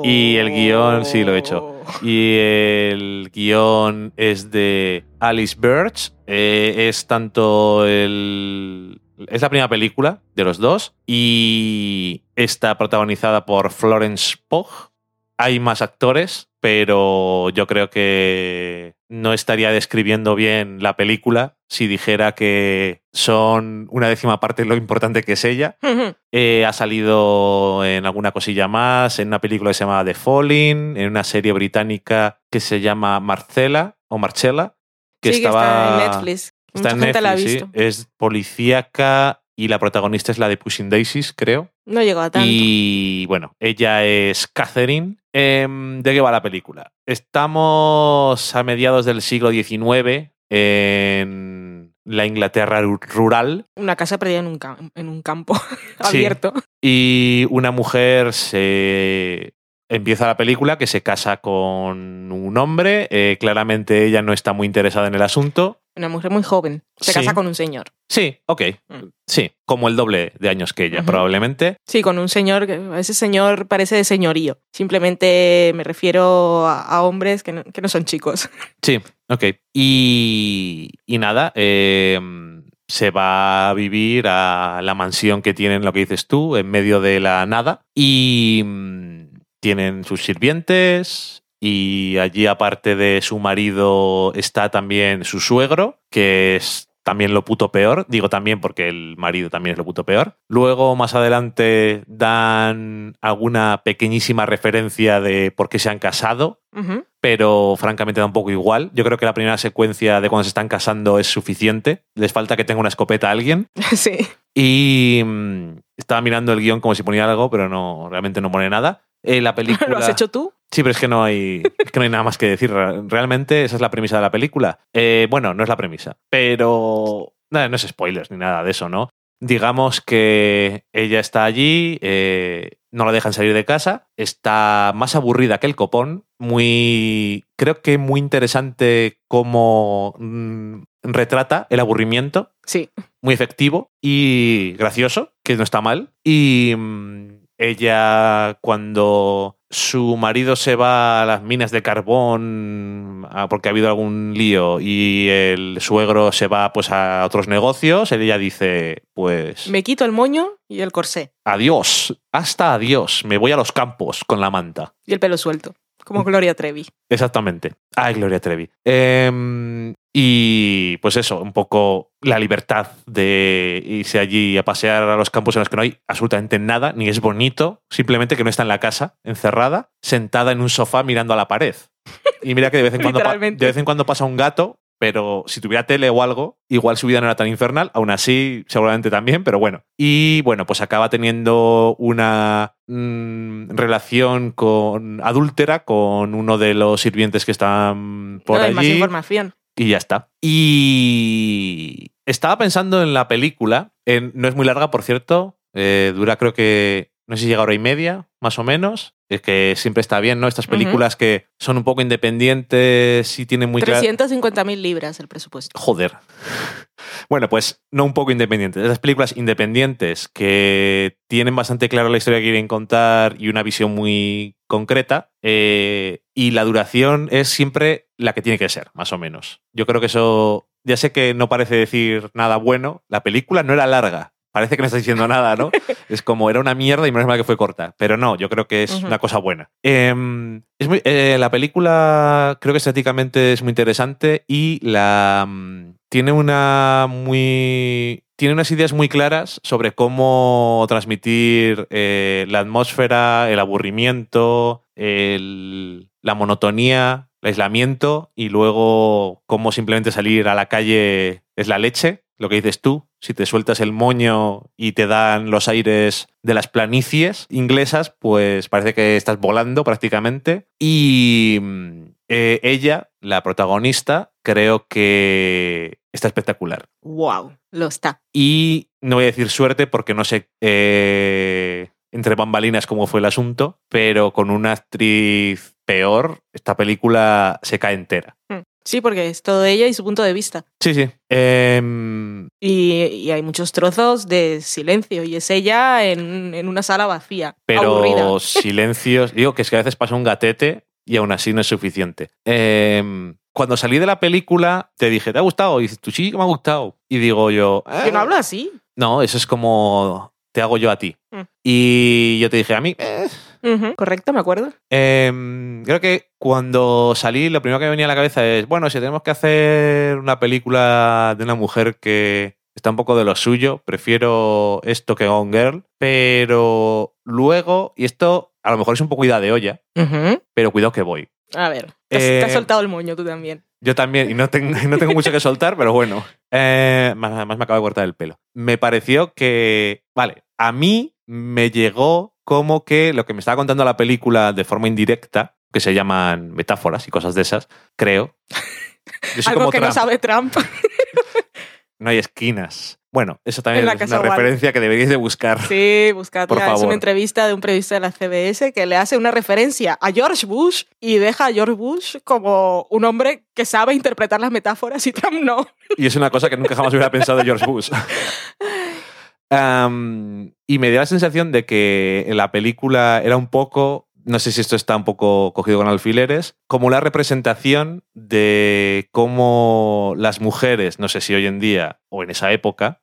Y el guion, sí, lo he hecho. Y el guion es de Alice Birch. Eh, es tanto el. Es la primera película de los dos. Y está protagonizada por Florence Pugh. Hay más actores, pero yo creo que no estaría describiendo bien la película si dijera que son una décima parte lo importante que es ella. <laughs> Eh, ha salido en alguna cosilla más, en una película que se llama The Falling, en una serie británica que se llama Marcela o Marcella, que sí, estaba que está en Netflix. está Mucha en gente la ha Netflix, sí. visto. Es policíaca y la protagonista es la de Pushing Daisies, creo. No llegó a tanto. Y bueno, ella es Catherine. Em, ¿De qué va la película? Estamos a mediados del siglo XIX en la Inglaterra ru- rural Una casa perdida en un, en un campo <laughs> Sí. abierto. y una mujer se empieza la película que se casa con un hombre. eh, claramente ella no está muy interesada en el asunto. Una mujer muy joven. Se Sí. casa con un señor. Sí, ok. Mm. Sí, como el doble de años que ella, probablemente. Sí, con un señor, ese señor parece de señorío. Simplemente me refiero a, a hombres que no, que no son chicos. <laughs> Sí, ok. Y, y nada, eh, se va a vivir a la mansión que tienen, lo que dices tú, en medio de la nada. Y mm, tienen sus sirvientes. Y allí, aparte de su marido, está también su suegro, que es también lo puto peor. Digo también porque el marido también es lo puto peor. Luego, más adelante, dan alguna pequeñísima referencia de por qué se han casado pero francamente da un poco igual. Yo creo que la primera secuencia de cuando se están casando es suficiente. Les falta que tenga una escopeta a alguien. <laughs> Sí. Y mm, estaba mirando el guion como si ponía algo, pero no, realmente no pone nada. Eh, la película. <laughs> ¿Lo has hecho tú? Sí, pero es que no hay, es que no hay nada más que decir. Re- Realmente esa es la premisa de la película. Eh, bueno, no es la premisa, pero nada, no es spoilers ni nada de eso, ¿no? Digamos que ella está allí, eh, no la dejan salir de casa, está más aburrida que el copón, muy, creo que muy interesante cómo mm, retrata el aburrimiento Sí. muy efectivo y gracioso, que no está mal. Y mm, ella, cuando su marido se va a las minas de carbón ah, porque ha habido algún lío y el suegro se va pues a otros negocios, ella dice, pues Me quito el moño y el corsé. adiós, hasta adiós, me voy a los campos con la manta. Y el pelo suelto. Como Gloria Trevi. Exactamente. Ay, Gloria Trevi. Em, y pues eso, un poco la libertad de irse allí a pasear a los campos en los que no hay absolutamente nada, ni es bonito, simplemente que no está en la casa, encerrada, sentada en un sofá mirando a la pared. Y mira que de vez en <laughs> cuando, de vez en cuando pasa un gato, pero si tuviera tele o algo, igual su vida no era tan infernal, aún así seguramente también, pero bueno. Y bueno, pues acaba teniendo una mm, relación con adúltera con uno de los sirvientes que están por no hay más allí información. Y ya está. Y estaba pensando en la película, en- no es muy larga, por cierto, eh, dura creo que, no sé si llega a hora y media, más o menos. Es que siempre está bien, ¿no? Estas películas que son un poco independientes y tienen muy clara- 350.000 libras el presupuesto. Joder. <laughs> Bueno, pues no un poco independientes. Esas películas independientes que tienen bastante clara la historia que quieren contar y una visión muy concreta. eh, y la duración es siempre la que tiene que ser, más o menos. Yo creo que eso. Ya sé que no parece decir nada bueno. La película no era larga. Parece que no está diciendo nada, ¿no? <laughs> es como era una mierda y menos mal que fue corta. Pero no, yo creo que es una cosa buena. Em, es muy- eh, la película creo que estéticamente es muy interesante y la mm, tiene una muy tiene unas ideas muy claras sobre cómo transmitir eh, la atmósfera, el aburrimiento, el- la monotonía, el aislamiento y luego cómo simplemente salir a la calle es la leche, lo que dices tú. Si te sueltas el moño y te dan los aires de las planicies inglesas, pues parece que estás volando prácticamente. Y mm, eh, ella, la protagonista, creo que está espectacular. ¡Wow! Lo está. Y no voy a decir suerte porque no sé eh, entre bambalinas cómo fue el asunto, pero con una actriz peor, esta película se cae entera. Mm. Sí, porque es todo ella y su punto de vista. Sí, sí. Em, Y, y hay muchos trozos de silencio y es ella en, en una sala vacía. pero aburrida. <laughs> silencios. Digo que es que a veces pasa un gatete y aún así no es suficiente. Em, cuando salí de la película, te dije, ¿te ha gustado? Y dices, tú sí, me ha gustado. Y digo yo, Yo no hablo así. No, eso es como te hago yo a ti. Mm. Y yo te dije, a mí, eh, Correcto, me acuerdo. Em, creo que cuando salí, lo primero que me venía a la cabeza es, bueno, si tenemos que hacer una película de una mujer que está un poco de lo suyo, prefiero esto que Gone Girl, pero luego, y esto a lo mejor es un poco idea de olla, pero cuidado que voy. A ver, te has, Eh, te has soltado el moño tú también. Yo también, y no tengo, <laughs> no tengo mucho que soltar, pero bueno. Eh, más- además me acabo de cortar el pelo. Me pareció que, vale, a mí me llegó como que lo que me estaba contando la película de forma indirecta, que se llaman metáforas y cosas de esas, creo. Yo soy <laughs> Algo como que Trump. no sabe Trump. <laughs> no hay esquinas. Bueno, eso también es una referencia que deberíais de buscar. Sí, buscadla. Por Es favor. una entrevista de un periodista de la CBS que le hace una referencia a George Bush y deja a George Bush como un hombre que sabe interpretar las metáforas y Trump no. Y es una cosa que nunca jamás hubiera pensado de George Bush. <laughs> Am, y me dio la sensación de que la película era un poco, no sé si esto está un poco cogido con alfileres, como una representación de cómo las mujeres, no sé si hoy en día o en esa época,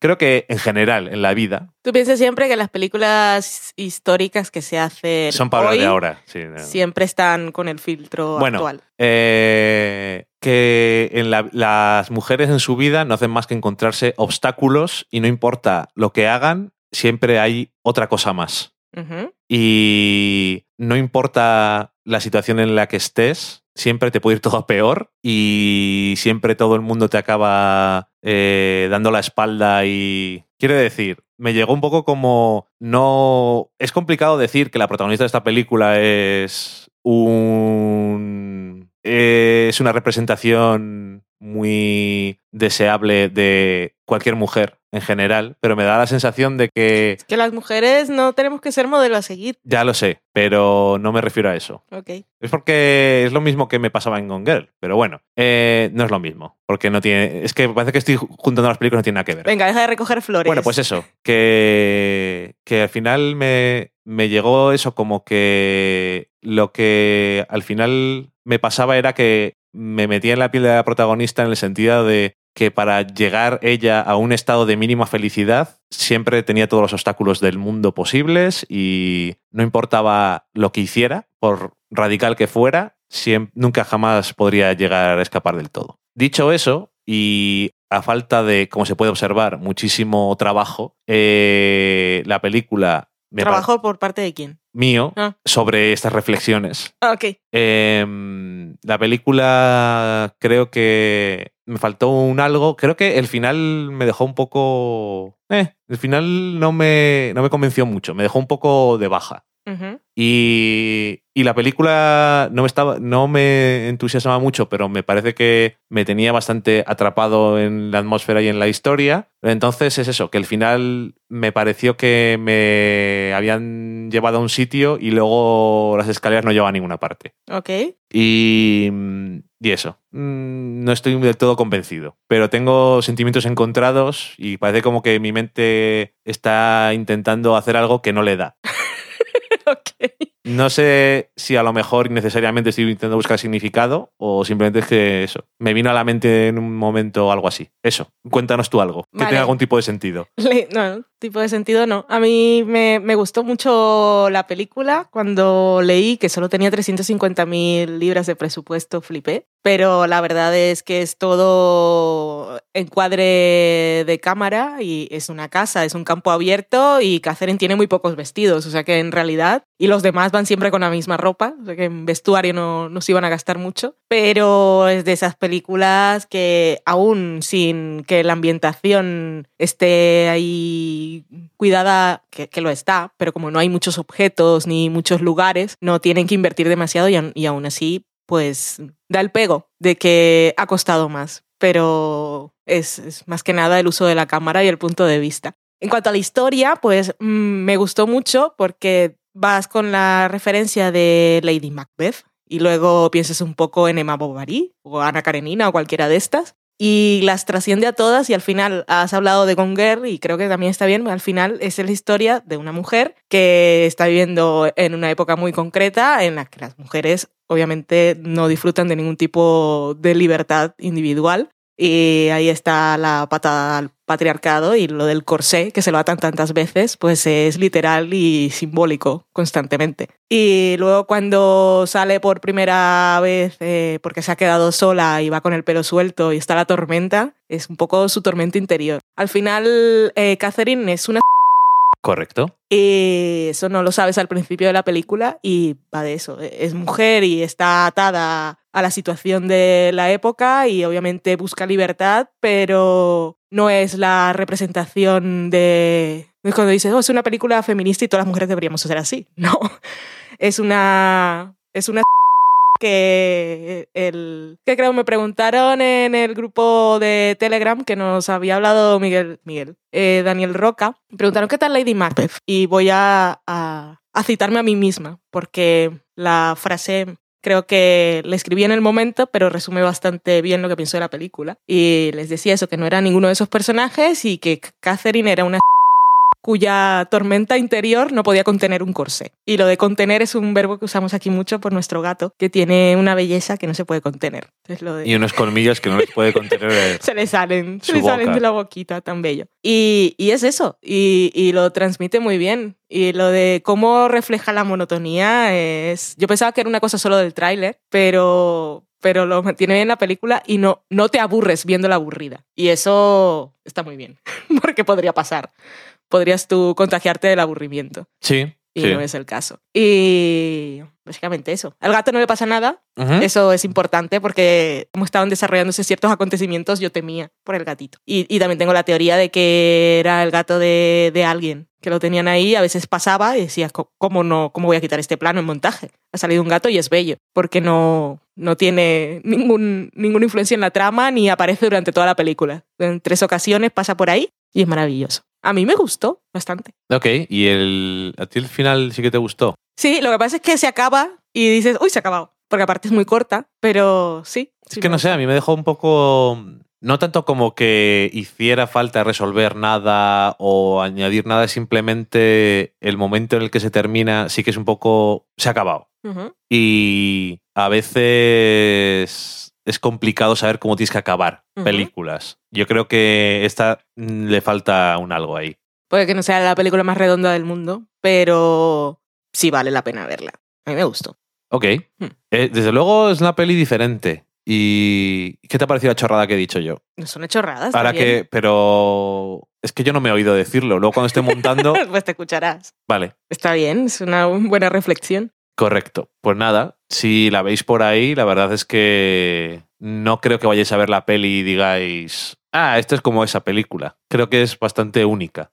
creo que en general en la vida, Tú piensas siempre que las películas históricas que se hacen son para hoy de ahora. sí, no. siempre están con el filtro Bueno, actual. Eh, que en la- las mujeres en su vida no hacen más que encontrarse obstáculos y no importa lo que hagan, siempre hay otra cosa más. Y no importa la situación en la que estés, siempre te puede ir <laughs> todo peor y siempre todo el mundo te acaba eh, dando la espalda y... Quiero decir, me llegó un poco como... No... Es complicado decir que la protagonista de esta película es un... Es una representación muy deseable de cualquier mujer en general, pero me da la sensación de que Que las mujeres no tenemos que ser modelo a seguir. ya lo sé, pero no me refiero a eso. Ok. Es porque es lo mismo que me pasaba en Gone Girl, pero bueno, eh, no es lo mismo, porque no tiene... Es que parece que estoy juntando las películas, no tiene nada que ver. Venga, deja de recoger flores. Bueno, pues eso, que, que al final me, me llegó eso como que lo que al final me pasaba era que me metía en la piel de la protagonista en el sentido de que para llegar ella a un estado de mínima felicidad siempre tenía todos los obstáculos del mundo posibles y no importaba lo que hiciera, por radical que fuera, nunca jamás podría llegar a escapar del todo. Dicho eso, y a falta de, como se puede observar, muchísimo trabajo, eh, la película ¿Trabajo por parte de quién? mío Ah. sobre estas reflexiones. Ah, ok. Em, la película creo que me faltó un algo. Creo que el final me dejó un poco... Eh, el final no me, no me convenció mucho. Me dejó un poco de baja. Y, y la película no me, estaba, no me entusiasmaba mucho, pero me parece que me tenía bastante atrapado en la atmósfera y en la historia. Entonces es eso, que el final me pareció que me habían llevado a un sitio y luego las escaleras no llevaban a ninguna parte. Ok. Y, y eso, Mm, no estoy del todo convencido, pero tengo sentimientos encontrados y parece como que mi mente está intentando hacer algo que no le da. <laughs> No sé si a lo mejor innecesariamente estoy intentando buscar significado o simplemente es que eso, me vino a la mente en un momento algo así. Eso, cuéntanos tú algo, que tenga algún tipo de sentido. Le- no, tipo de sentido no. A mí me, me gustó mucho la película. Cuando leí que solo tenía 350 mil libras de presupuesto, flipé. Pero la verdad es que es todo encuadre de cámara y es una casa, es un campo abierto y Catherine tiene muy pocos vestidos. O sea que en realidad, y los demás van siempre con la misma ropa, o sea que en vestuario no, no se iban a gastar mucho. Pero es de esas películas que aún sin que la ambientación esté ahí cuidada, que, lo está, pero como no hay muchos objetos ni muchos lugares, no tienen que invertir demasiado y, y aún así, pues da el pego de que ha costado más. Pero es, es más que nada el uso de la cámara y el punto de vista. En cuanto a la historia, pues mm, me gustó mucho porque vas con la referencia de Lady Macbeth y luego piensas un poco en Emma Bovary o Ana Karenina o cualquiera de estas y las trasciende a todas y al final has hablado de Gone Girl y creo que también está bien, al final es la historia de una mujer que está viviendo en una época muy concreta en la que las mujeres obviamente no disfrutan de ningún tipo de libertad individual y ahí está la patada al patriarcado y lo del corsé, que se lo atan tantas veces, pues es literal y simbólico constantemente. Y luego cuando sale por primera vez eh, porque se ha quedado sola y va con el pelo suelto y está la tormenta, es un poco su tormenta interior. Al final, eh, Catherine es una Correcto. y eso no lo sabes al principio de la película y va de eso. Es mujer y está atada a la situación de la época y obviamente busca libertad, pero no es la representación de... Es cuando dices, oh, es una película feminista y todas las mujeres deberíamos ser así. <laughs> No, es una... Es una <laughs> que el que creo me preguntaron en el grupo de Telegram que nos había hablado Miguel Miguel eh, Daniel Roca. Me preguntaron qué tal Lady Macbeth y voy a citarme a mí misma porque la frase creo que la escribí en el momento, pero resume bastante bien lo que pienso de la película. Y les decía eso, que no era ninguno de esos personajes y que Catherine era una cuya tormenta interior no podía contener un corsé. Y lo de contener es un verbo que usamos aquí mucho por nuestro gato, que tiene una belleza que no se puede contener. Es lo de... Y unos colmillos que no les puede contener. <laughs> se le salen, se le salen de la boquita, tan bello. Y, y es eso, y, y lo transmite muy bien. Y lo de cómo refleja la monotonía es... Yo pensaba que era una cosa solo del tráiler, pero, pero lo mantiene bien la película y no, no te aburres viendo la aburrida. Y eso está muy bien, <laughs> porque podría pasar. Podrías tú contagiarte del aburrimiento. Sí. Y sí. no es el caso. Y básicamente eso. Al gato no le pasa nada. Eso es importante porque como estaban desarrollándose ciertos acontecimientos, yo temía por el gatito. Y, y también tengo la teoría de que era el gato de, de alguien que lo tenían ahí. A veces pasaba y decía, "Co- ¿cómo, no, ¿cómo voy a quitar este plano en montaje? Ha salido un gato y es bello. Porque no, no tiene ningún, ninguna influencia en la trama ni aparece durante toda la película. En tres ocasiones pasa por ahí y es maravilloso. A mí me gustó bastante. Ok, y el, a ti el final sí que te gustó. Sí, lo que pasa es que se acaba y dices, uy, se ha acabado. Porque aparte es muy corta, pero sí. Es que no sé, a mí me dejó un poco. No tanto como que hiciera falta resolver nada o añadir nada, simplemente el momento en el que se termina sí que es un poco. Se ha acabado. Y a veces es complicado saber cómo tienes que acabar películas. Yo creo que esta mm, le falta un algo ahí. Puede que no sea la película más redonda del mundo, pero sí vale la pena verla. A mí me gustó. Ok. Hmm. Eh, desde luego es una peli diferente. ¿Y qué te ha parecido la chorrada que he dicho yo? No son chorradas. Ahora que, pero es que yo no me he oído decirlo. Luego cuando esté montando, <laughs> pues te escucharás. vale, Está bien, es una buena reflexión. correcto. Pues nada, si la veis por ahí, la verdad es que no creo que vayáis a ver la peli y digáis, ah, esto es como esa película. Creo que es bastante única.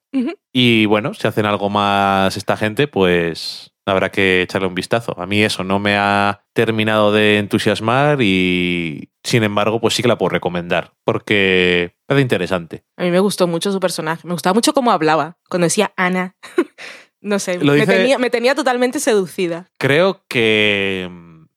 Y bueno, si hacen algo más esta gente, pues habrá que echarle un vistazo. A mí eso no me ha terminado de entusiasmar y sin embargo, pues sí que la puedo recomendar porque es interesante. A mí me gustó mucho su personaje. Me gustaba mucho cómo hablaba. Cuando decía Ana. <laughs> no sé, Lo me, dice- tenía, me tenía totalmente seducida. Creo que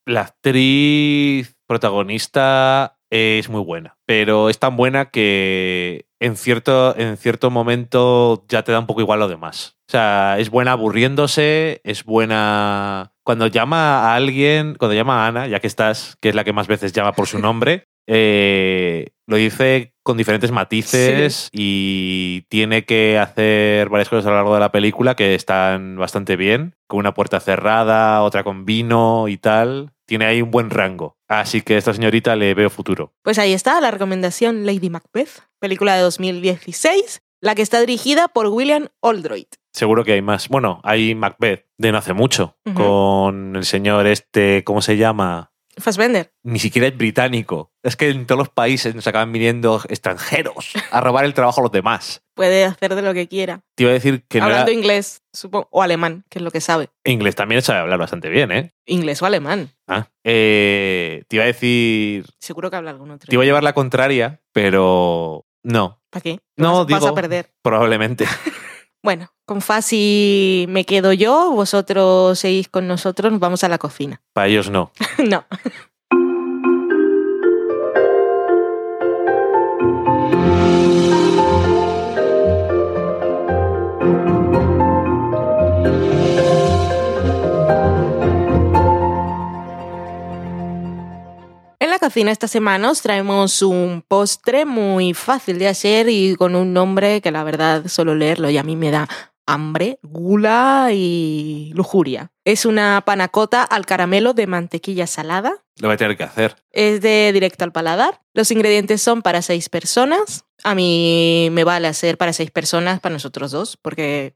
la actriz protagonista es muy buena, pero es tan buena que en cierto, en cierto momento ya te da un poco igual lo demás. O sea, es buena aburriéndose, es buena cuando llama a alguien, cuando llama a Ana, ya que estás, que es la que más veces llama por su nombre, eh, lo dice con diferentes matices y tiene que hacer varias cosas a lo largo de la película que están bastante bien, con una puerta cerrada, otra con vino y tal. Tiene ahí un buen rango. Así que a esta señorita le veo futuro. Pues ahí está la recomendación Lady Macbeth, película de 2016, la que está dirigida por William Oldroyd. Seguro que hay más. Bueno, hay Macbeth de no hace mucho, con el señor este, ¿cómo se llama? Fassbender. Ni siquiera es británico. Es que en todos los países nos acaban viniendo extranjeros a robar el trabajo a los demás. Puede hacer de lo que quiera. Te iba a decir que no Hablando era... inglés, supongo, o alemán, que es lo que sabe. Inglés también sabe hablar bastante bien, ¿eh? Inglés o alemán. Ah, eh, te iba a decir... Seguro que habla algún otro. Te iba a llevar la contraria, pero no, ¿Para qué? No, vas, vas digo- a perder. probablemente. <laughs> Bueno, con Fasi me quedo yo, vosotros seguís con nosotros, nos vamos a la cocina. Para ellos no. <laughs> no. Cocina esta semana os traemos un postre muy fácil de hacer y con un nombre que la verdad solo leerlo y a mí me da hambre, gula y lujuria. Es una panacota al caramelo de mantequilla salada. Lo voy a tener que hacer. Es de directo al paladar. Los ingredientes son para seis personas. A mí me vale hacer para seis personas, para nosotros dos, porque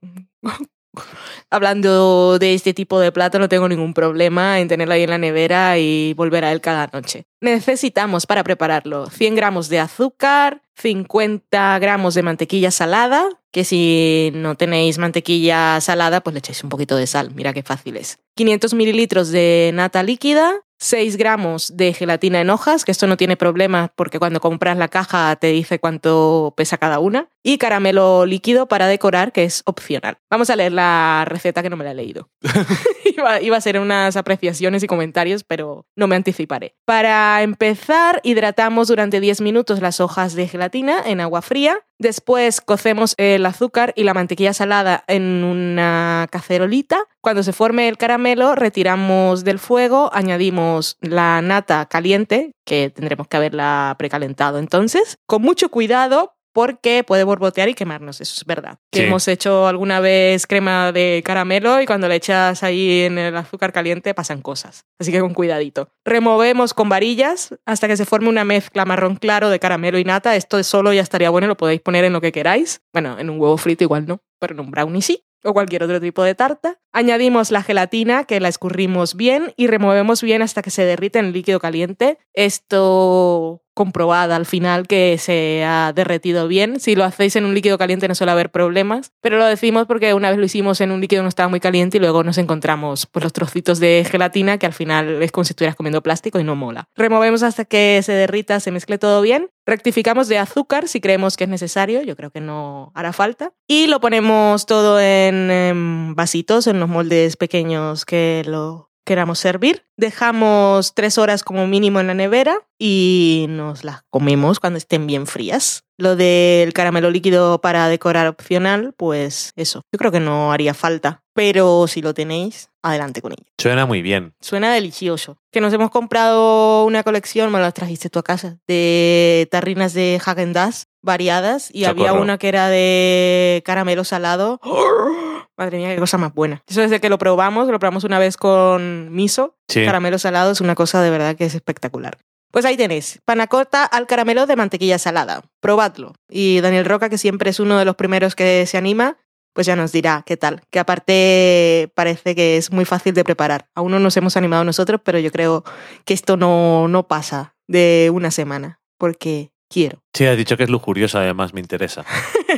hablando de este tipo de plato no tengo ningún problema en tenerlo ahí en la nevera y volver a él cada noche. Necesitamos para prepararlo 100 gramos de azúcar, 50 gramos de mantequilla salada, que si no tenéis mantequilla salada, pues le echáis un poquito de sal. Mira qué fácil es. 500 mililitros de nata líquida, 6 gramos de gelatina en hojas, que esto no tiene problema porque cuando compras la caja te dice cuánto pesa cada una, y caramelo líquido para decorar, que es opcional. Vamos a leer la receta que no me la he leído. <laughs> iba, iba a ser unas apreciaciones y comentarios, pero no me anticiparé. Para empezar, hidratamos durante 10 minutos las hojas de gelatina en agua fría. Después cocemos el azúcar y la mantequilla salada en una cacerolita. Cuando se forme el caramelo, retiramos del fuego, añadimos la nata caliente, que tendremos que haberla precalentado entonces, con mucho cuidado porque puede borbotear y quemarnos, eso es verdad. Sí. hemos hecho alguna vez crema de caramelo y cuando le echas ahí en el azúcar caliente pasan cosas. Así que con cuidadito. Removemos con varillas hasta que se forme una mezcla marrón claro de caramelo y nata. Esto de solo ya estaría bueno, lo podéis poner en lo que queráis. Bueno, en un huevo frito igual no, pero en un brownie sí. O cualquier otro tipo de tarta. Añadimos la gelatina, que la escurrimos bien, y removemos bien hasta que se derrite en líquido caliente. Esto comprobada al final que se ha derretido bien. Si lo hacéis en un líquido caliente no suele haber problemas, pero lo decimos porque una vez lo hicimos en un líquido no estaba muy caliente y luego nos encontramos pues, los trocitos de gelatina que al final es como si estuvieras comiendo plástico y no mola. Removemos hasta que se derrita, se mezcle todo bien. Rectificamos de azúcar si creemos que es necesario, yo creo que no hará falta. Y lo ponemos todo en em, vasitos, en los moldes pequeños que lo queramos servir. Dejamos tres horas como mínimo en la nevera y nos las comemos cuando estén bien frías. Lo del caramelo líquido para decorar opcional, pues eso, yo creo que no haría falta. Pero si lo tenéis, adelante con ello. Suena muy bien. Suena delicioso. Que nos hemos comprado una colección, me las trajiste tú a casa, de tarrinas de Hagen Dazs variadas y había una que era de caramelo salado. <gasps> Madre mía, qué cosa más buena. Eso desde que lo probamos, lo probamos una vez con miso, Sí. caramelo salado, es una cosa de verdad que es espectacular. Pues ahí tenéis, panacota al caramelo de mantequilla salada. Probadlo. Y Daniel Roca, que siempre es uno de los primeros que se anima, pues ya nos dirá qué tal. Que aparte parece que es muy fácil de preparar. Aún no nos hemos animado nosotros, pero yo creo que esto no, no pasa de una semana, porque quiero. Sí, has dicho que es lujuriosa, además me interesa.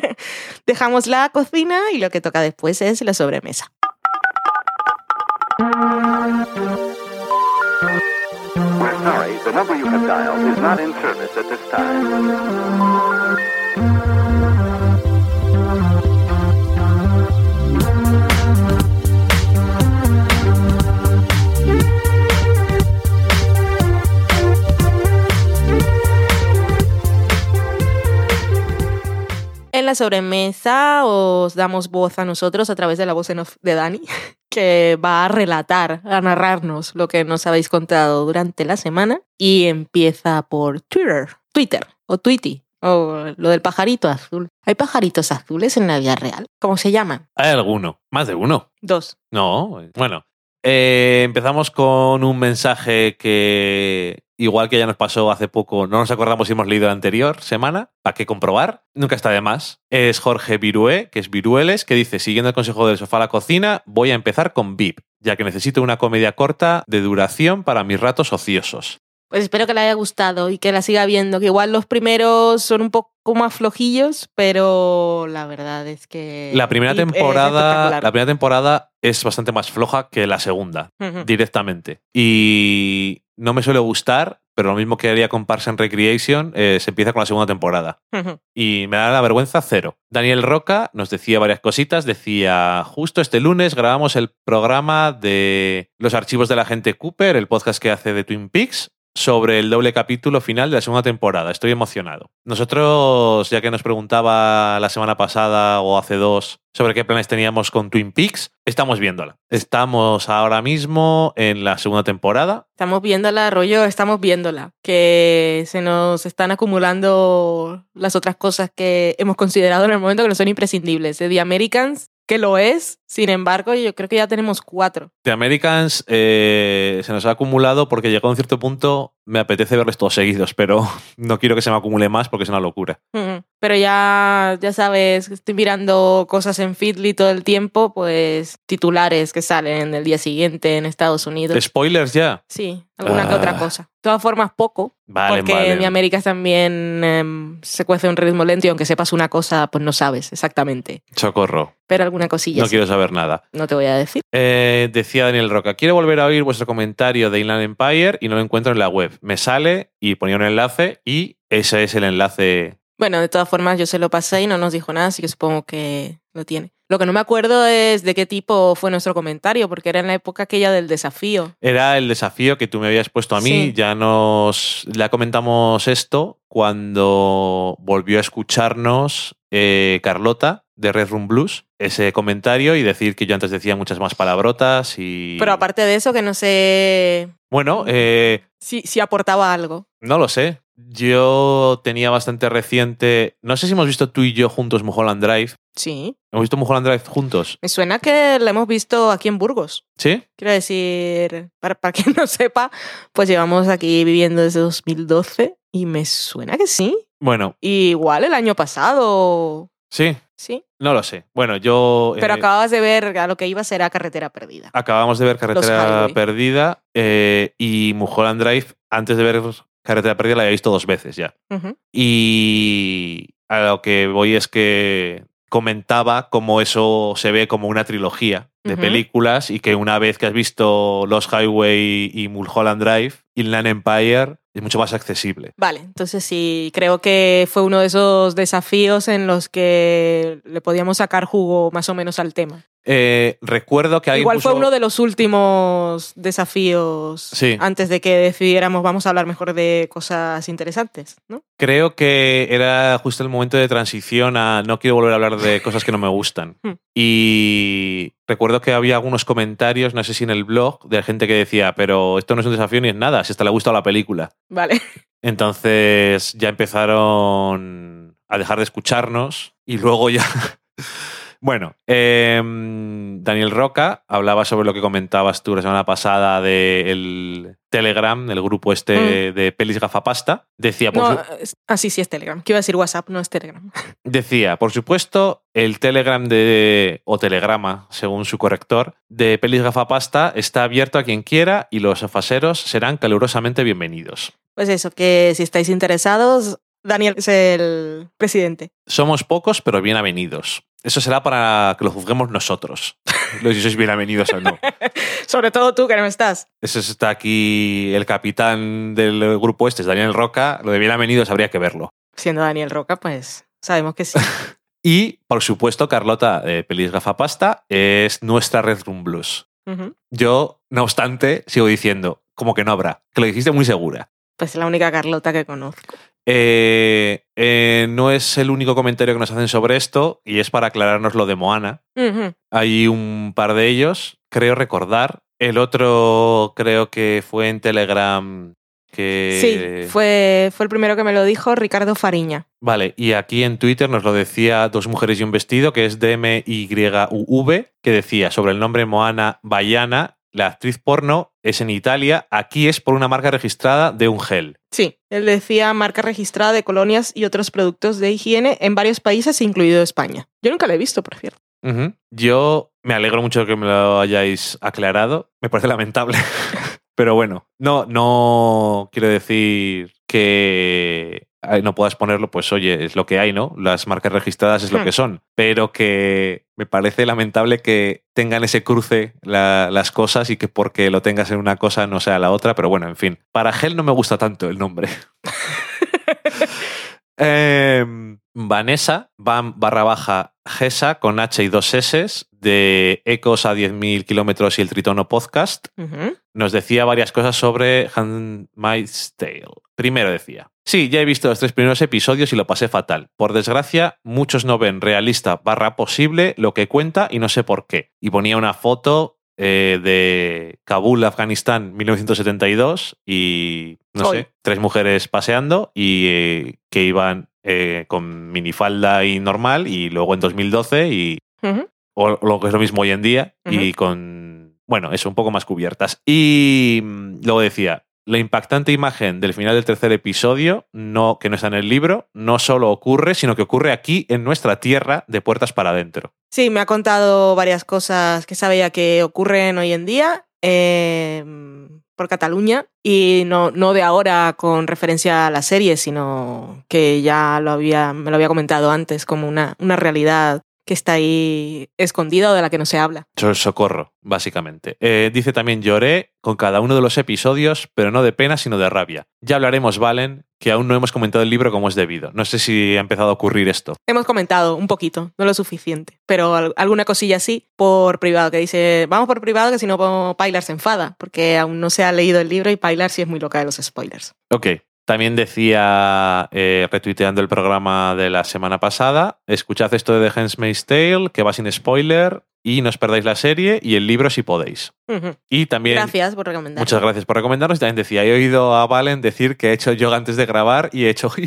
<laughs> Dejamos la cocina y lo que toca después es la sobremesa. We're sorry, the number you have dialed is not in service at this time. En la sobremesa os damos voz a nosotros a través de la voz en off de Dani, <laughs> que va a relatar, a narrarnos lo que nos habéis contado durante la semana. Y empieza por Twitter, Twitter o Tweety, o lo del pajarito azul. ¿Hay pajaritos azules en la vida real? ¿Cómo se llaman? Hay alguno, más de uno. Dos. No, bueno. eh, empezamos con un mensaje que, igual que ya nos pasó hace poco, no nos acordamos si hemos leído la anterior semana, para qué comprobar, nunca está de más. Es Jorge Virué, que es Virueles, que dice, siguiendo el consejo del sofá a la cocina, voy a empezar con VIP, ya que necesito una comedia corta de duración para mis ratos ociosos. Pues espero que le haya gustado y que la siga viendo, que igual los primeros son un poco más flojillos, pero la verdad es que... La primera temporada, la primera temporada es bastante más floja que la segunda. Directamente. Y no me suele gustar, pero lo mismo que haría con Parks and Recreation, eh, se empieza con la segunda temporada. Y me da la vergüenza cero. Daniel Roca nos decía varias cositas. Decía, justo este lunes grabamos el programa de los archivos de la gente Cooper, el podcast que hace de Twin Peaks, sobre el doble capítulo final de la segunda temporada. Estoy emocionado. Nosotros, ya que nos preguntaba la semana pasada o hace dos sobre qué planes teníamos con Twin Peaks, estamos viéndola. Estamos ahora mismo en la segunda temporada. Estamos viéndola, rollo, estamos viéndola. Que se nos están acumulando las otras cosas que hemos considerado en el momento que no son imprescindibles. The Americans, que lo es, sin embargo, yo creo que ya tenemos cuatro. The Americans eh, se nos ha acumulado porque llegó a un cierto punto, me apetece verles todos seguidos, pero <laughs> no quiero que se me acumule más porque es una locura. Ujú. Pero ya, ya sabes, estoy mirando cosas en Feedly todo el tiempo, pues titulares que salen el día siguiente en Estados Unidos. Spoilers ya. Sí, alguna que Ah. otra cosa. De todas formas, poco. Vale, porque vale. mi América también em, se cuece un ritmo lento y aunque sepas una cosa, pues no sabes exactamente. Socorro. Pero alguna cosilla No sí. quiero saber nada. No te voy a decir. Eh, decía Daniel Roca, quiero volver a oír vuestro comentario de Inland Empire y no lo encuentro en la web. Me sale y ponía un enlace y ese es el enlace. Bueno, de todas formas, yo se lo pasé y no nos dijo nada, así que supongo que lo tiene. Lo que no me acuerdo es de qué tipo fue nuestro comentario, porque era en la época aquella del desafío. Era el desafío que tú me habías puesto a mí. Sí. Ya nos ya comentamos esto cuando volvió a escucharnos eh, Carlota de Red Room Blues, ese comentario y decir que yo antes decía muchas más palabrotas y... Pero aparte de eso, que no sé Bueno, eh, si, si aportaba algo. no lo sé. Yo tenía bastante reciente... No sé si hemos visto tú y yo juntos Mulholland Drive. Sí. ¿Hemos visto Mulholland Drive juntos? Me suena que la hemos visto aquí en Burgos. ¿Sí? Quiero decir, para, para quien <laughs> no sepa, pues llevamos aquí viviendo desde 2012 y me suena que sí. Bueno, Igual el año pasado, sí. sí. No lo sé. Bueno, yo... Pero eh, acababas de ver a lo que iba a ser a Carretera Perdida. Acabamos de ver Carretera. Perdida eh, y Mulholland Drive, antes de ver Carretera Perdida, la había visto dos veces ya. Y a lo que voy es que comentaba cómo eso se ve como una trilogía de películas y que una vez que has visto Los Highway y Mulholland Drive, Inland Empire es mucho más accesible. Vale, entonces sí, creo que fue uno de esos desafíos en los que le podíamos sacar jugo más o menos al tema. Eh, recuerdo que Igual fue puso- uno de los últimos desafíos Sí. antes de que decidiéramos vamos a hablar mejor de cosas interesantes, ¿no? Creo que era justo el momento de transición a no quiero volver a hablar de cosas que no me gustan. Hmm. Y recuerdo que había algunos comentarios, no sé si en el blog, de gente que decía, pero esto no es un desafío ni es nada, si hasta le ha gustado la película. Vale. Entonces ya empezaron a dejar de escucharnos y luego ya... Bueno, em, Daniel Roca hablaba sobre lo que comentabas tú la semana pasada del Telegram, el grupo este de pelis gafapasta. Decía, por Mm. No, su- ah, sí, sí, es Telegram. Que iba a decir WhatsApp, no es Telegram. <laughs> Decía, por supuesto, el Telegram de, o Telegrama, según su corrector, de Pelis Gafapasta está abierto a quien quiera y los afaseros serán calurosamente bienvenidos. Pues eso, que si estáis interesados, Daniel es el presidente. Somos pocos, pero bien avenidos. Eso será para que lo juzguemos nosotros. <laughs> Lo si sois bien avenidos o no. <laughs> Sobre todo tú, que no estás. Eso está aquí el capitán del grupo este, es Daniel Roca. Lo de bien avenidos habría que verlo. Siendo Daniel Roca, pues sabemos que sí. <laughs> Y, por supuesto, Carlota de Pelis Gafapasta es nuestra Red Room Blues. Yo, no obstante, sigo diciendo, como que no habrá, que lo dijiste muy segura. Pues es la única Carlota que conozco. Eh, eh, no es el único comentario que nos hacen sobre esto y es para aclararnos lo de Moana. Hay un par de ellos, creo recordar. El otro creo que fue en Telegram que... Sí, fue, fue el primero que me lo dijo Ricardo Fariña. Vale, y aquí en Twitter nos lo decía Dos Mujeres y un Vestido, que es DMYUV, que decía sobre el nombre Moana Bayana, la actriz porno es en Italia, aquí es por una marca registrada de un gel. Sí, él decía marca registrada de colonias y otros productos de higiene en varios países, incluido España. Yo nunca lo he visto, por cierto. Yo me alegro mucho que me lo hayáis aclarado. Me parece lamentable. <laughs> Pero bueno, no, no quiero decir que no puedas ponerlo, pues oye, es lo que hay, ¿no? Las marcas registradas es lo Hmm. que son. Pero que me parece lamentable que tengan ese cruce la- las cosas y que porque lo tengas en una cosa no sea la otra. Pero bueno, en fin. Para Gel no me gusta tanto el nombre. <laughs> Em, Vanessa, van barra baja Gesa con H y dos S de Ecos a 10.000 kilómetros y el Tritono Podcast, nos decía varias cosas sobre Handmaid's Tale. Primero decía, sí, ya he visto los tres primeros episodios y lo pasé fatal. Por desgracia, muchos no ven realista barra posible lo que cuenta y no sé por qué. Y ponía una foto eh, de Kabul, Afganistán, 1972 y, no Hoy. sé, tres mujeres paseando y eh, que iban eh, con minifalda y normal y luego en 2012 y Ujú. O lo que es lo mismo hoy en día, y con, bueno, eso, un poco más cubiertas. Y mm, luego decía, la impactante imagen del final del tercer episodio, no, que no está en el libro, no solo ocurre, sino que ocurre aquí en nuestra tierra de puertas para adentro. Sí, me ha contado varias cosas que sabía que ocurren hoy en día eh, por Cataluña y no, no de ahora con referencia a la serie, sino que ya lo había, me lo había comentado antes como una, una realidad que está ahí escondida o de la que no se habla. So- Socorro, básicamente. Eh, dice también lloré con cada uno de los episodios, pero no de pena, sino de rabia. Ya hablaremos, Valen, que aún no hemos comentado el libro como es debido. No sé si ha empezado a ocurrir esto. Hemos comentado un poquito, no lo suficiente, pero al- alguna cosilla así por privado, que dice, vamos por privado que si no Pilar se enfada, porque aún no se ha leído el libro y Pilar sí es muy loca de los spoilers. Ok. También decía, eh, retuiteando el programa de la semana pasada, escuchad esto de The Handmaid's Tale, que va sin spoiler, y no os perdáis la serie y el libro si podéis. Y también... Gracias por recomendar. Muchas gracias por recomendarnos. Y también decía, he oído a Valen decir que he hecho yoga antes de grabar y he hecho... <laughs>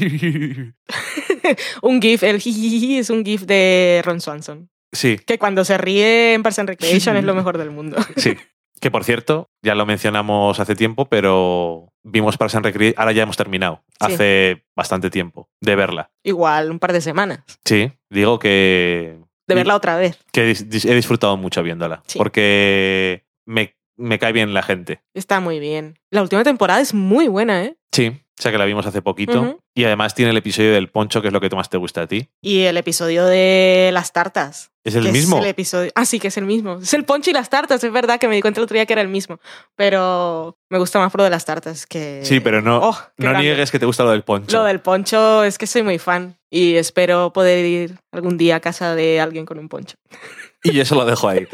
<laughs> un GIF, el es un GIF de Ron Swanson, sí, que cuando se ríe en Parks and Recreation es lo <laughs> mejor del mundo. sí. Que por cierto, ya lo mencionamos hace tiempo, pero vimos Parks and Recreation, ahora ya hemos terminado, Sí. hace bastante tiempo de verla. Igual, un par de semanas. Sí, digo que, De verla otra vez. que he disfrutado mucho viéndola, Sí. porque me, me cae bien la gente. Está muy bien. La última temporada es muy buena, ¿eh? Sí, o sea que la vimos hace poquito. Y además tiene el episodio del poncho, que es lo que más te gusta a ti. Y el episodio de las tartas. ¿Es el mismo? el episodio... Ah, sí, que es el mismo. Es el poncho y las tartas, es verdad que me di cuenta el otro día que era el mismo. Pero me gusta más por lo de las tartas que... Sí, pero no, Oh, no grande. niegues que te gusta lo del poncho. Lo del poncho es que soy muy fan y espero poder ir algún día a casa de alguien con un poncho. <laughs> Y eso lo dejo ahí.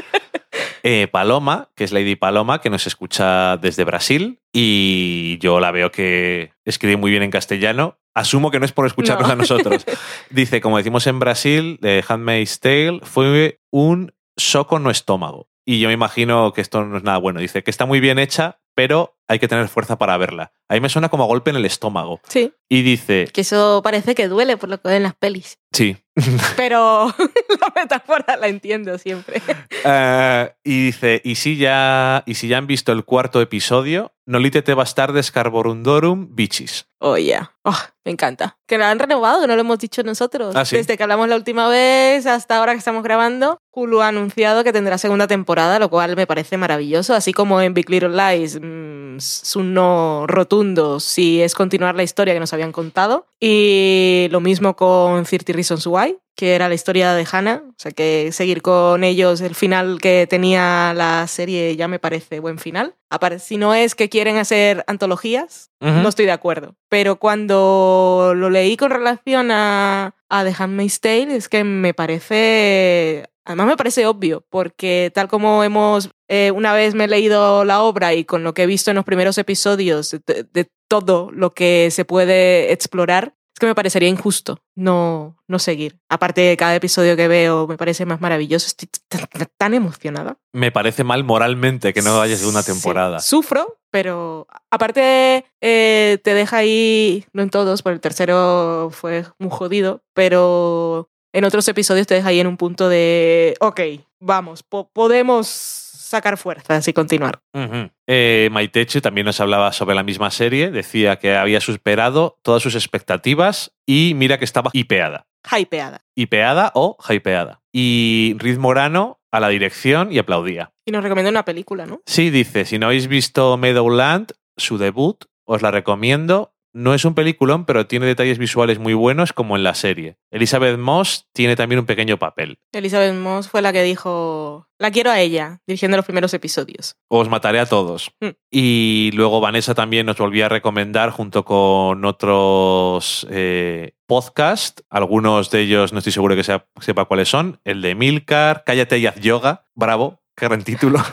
Eh, Paloma, que es Lady Paloma, que nos escucha desde Brasil y yo la veo que escribe muy bien en castellano. Asumo que no es por escucharnos No. a nosotros. Dice, como decimos en Brasil, de Handmaid's Tale fue un soco no estómago. Y yo me imagino que esto no es nada bueno. Dice que está muy bien hecha, pero hay que tener fuerza para verla. A mí me suena como a golpe en el estómago. Sí, Y dice, que eso parece que duele por lo que ven las pelis. sí, <laughs> Pero <laughs> la metáfora la entiendo siempre. <laughs> Eh, y dice, ¿y si, ya, y si ya han visto el cuarto episodio, Nolite bastardes carborundorum bichis. Oh, yeah. Oh, me encanta. Que la han renovado, que no lo hemos dicho nosotros. Ah, ¿sí? Desde que hablamos la última vez hasta ahora que estamos grabando, Hulu ha anunciado que tendrá segunda temporada, lo cual me parece maravilloso. Así como en Big Little Lies, mm, es un no rotundo si es continuar la historia que nos habían contado. Y lo mismo con 30 Reasons Why, que era la historia de Hannah. O sea que seguir con ellos el final que tenía la serie ya me parece buen final. Si no es que quieren hacer antologías, no estoy de acuerdo. Pero cuando lo leí con relación a, a The Handmaid's Tale, es que me parece. Además, me parece obvio, porque tal como hemos. eh, una vez me he leído la obra y con lo que he visto en los primeros episodios de, de todo lo que se puede explorar, es que me parecería injusto no, no seguir. Aparte, cada episodio que veo me parece más maravilloso. Estoy tan, emocionada. Me parece mal moralmente que no haya segunda Sí, temporada. Sufro, pero aparte eh, te deja ahí, no en todos, porque el tercero fue muy jodido, pero en otros episodios te deja ahí en un punto de, ok, vamos, po- podemos sacar fuerzas y continuar. Eh, Maitechu también nos hablaba sobre la misma serie. Decía que había superado todas sus expectativas y mira que estaba hipeada. Hypeada. Hipeada o hypeada. Y Riz Morano a la dirección y aplaudía. Y nos recomienda una película, ¿no? Sí, dice, si no habéis visto Meadowland, su debut, os la recomiendo. No es un peliculón, pero tiene detalles visuales muy buenos como en la serie. Elizabeth Moss tiene también un pequeño papel. Elizabeth Moss fue la que dijo, la quiero a ella, dirigiendo los primeros episodios. Os mataré a todos. Mm. Y luego Vanessa también nos volvía a recomendar junto con otros eh, podcasts. Algunos de ellos no estoy seguro que sea- sepa cuáles son. El de Milcar, Cállate y haz yoga. Bravo, qué gran título. <laughs>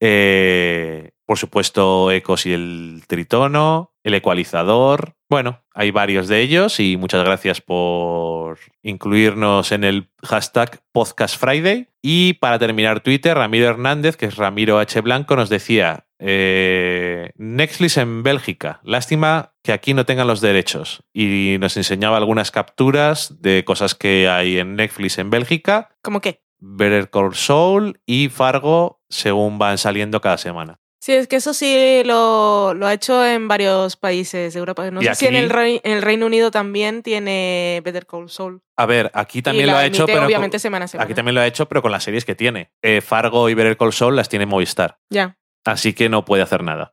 Eh, por supuesto, Ecos y el Tritono, el ecualizador. Bueno, hay varios de ellos y muchas gracias por incluirnos en el hashtag Podcast Friday. Y para terminar Twitter, Ramiro Hernández, que es Ramiro H. Blanco, nos decía, eh, Netflix en Bélgica, lástima que aquí no tengan los derechos. Y nos enseñaba algunas capturas de cosas que hay en Netflix en Bélgica. ¿Cómo qué? Better Call Saul y Fargo según van saliendo cada semana. Sí, es que eso sí lo, lo ha hecho en varios países de Europa. No Y sé si en el, Rei- en el Reino Unido también tiene Better Call Saul. A ver, aquí también lo ha hecho, pero obviamente con- semana a semana. aquí también lo ha hecho, pero con las series que tiene. Eh, Fargo y Better Call Saul las tiene Movistar, Ya. así que no puede hacer nada.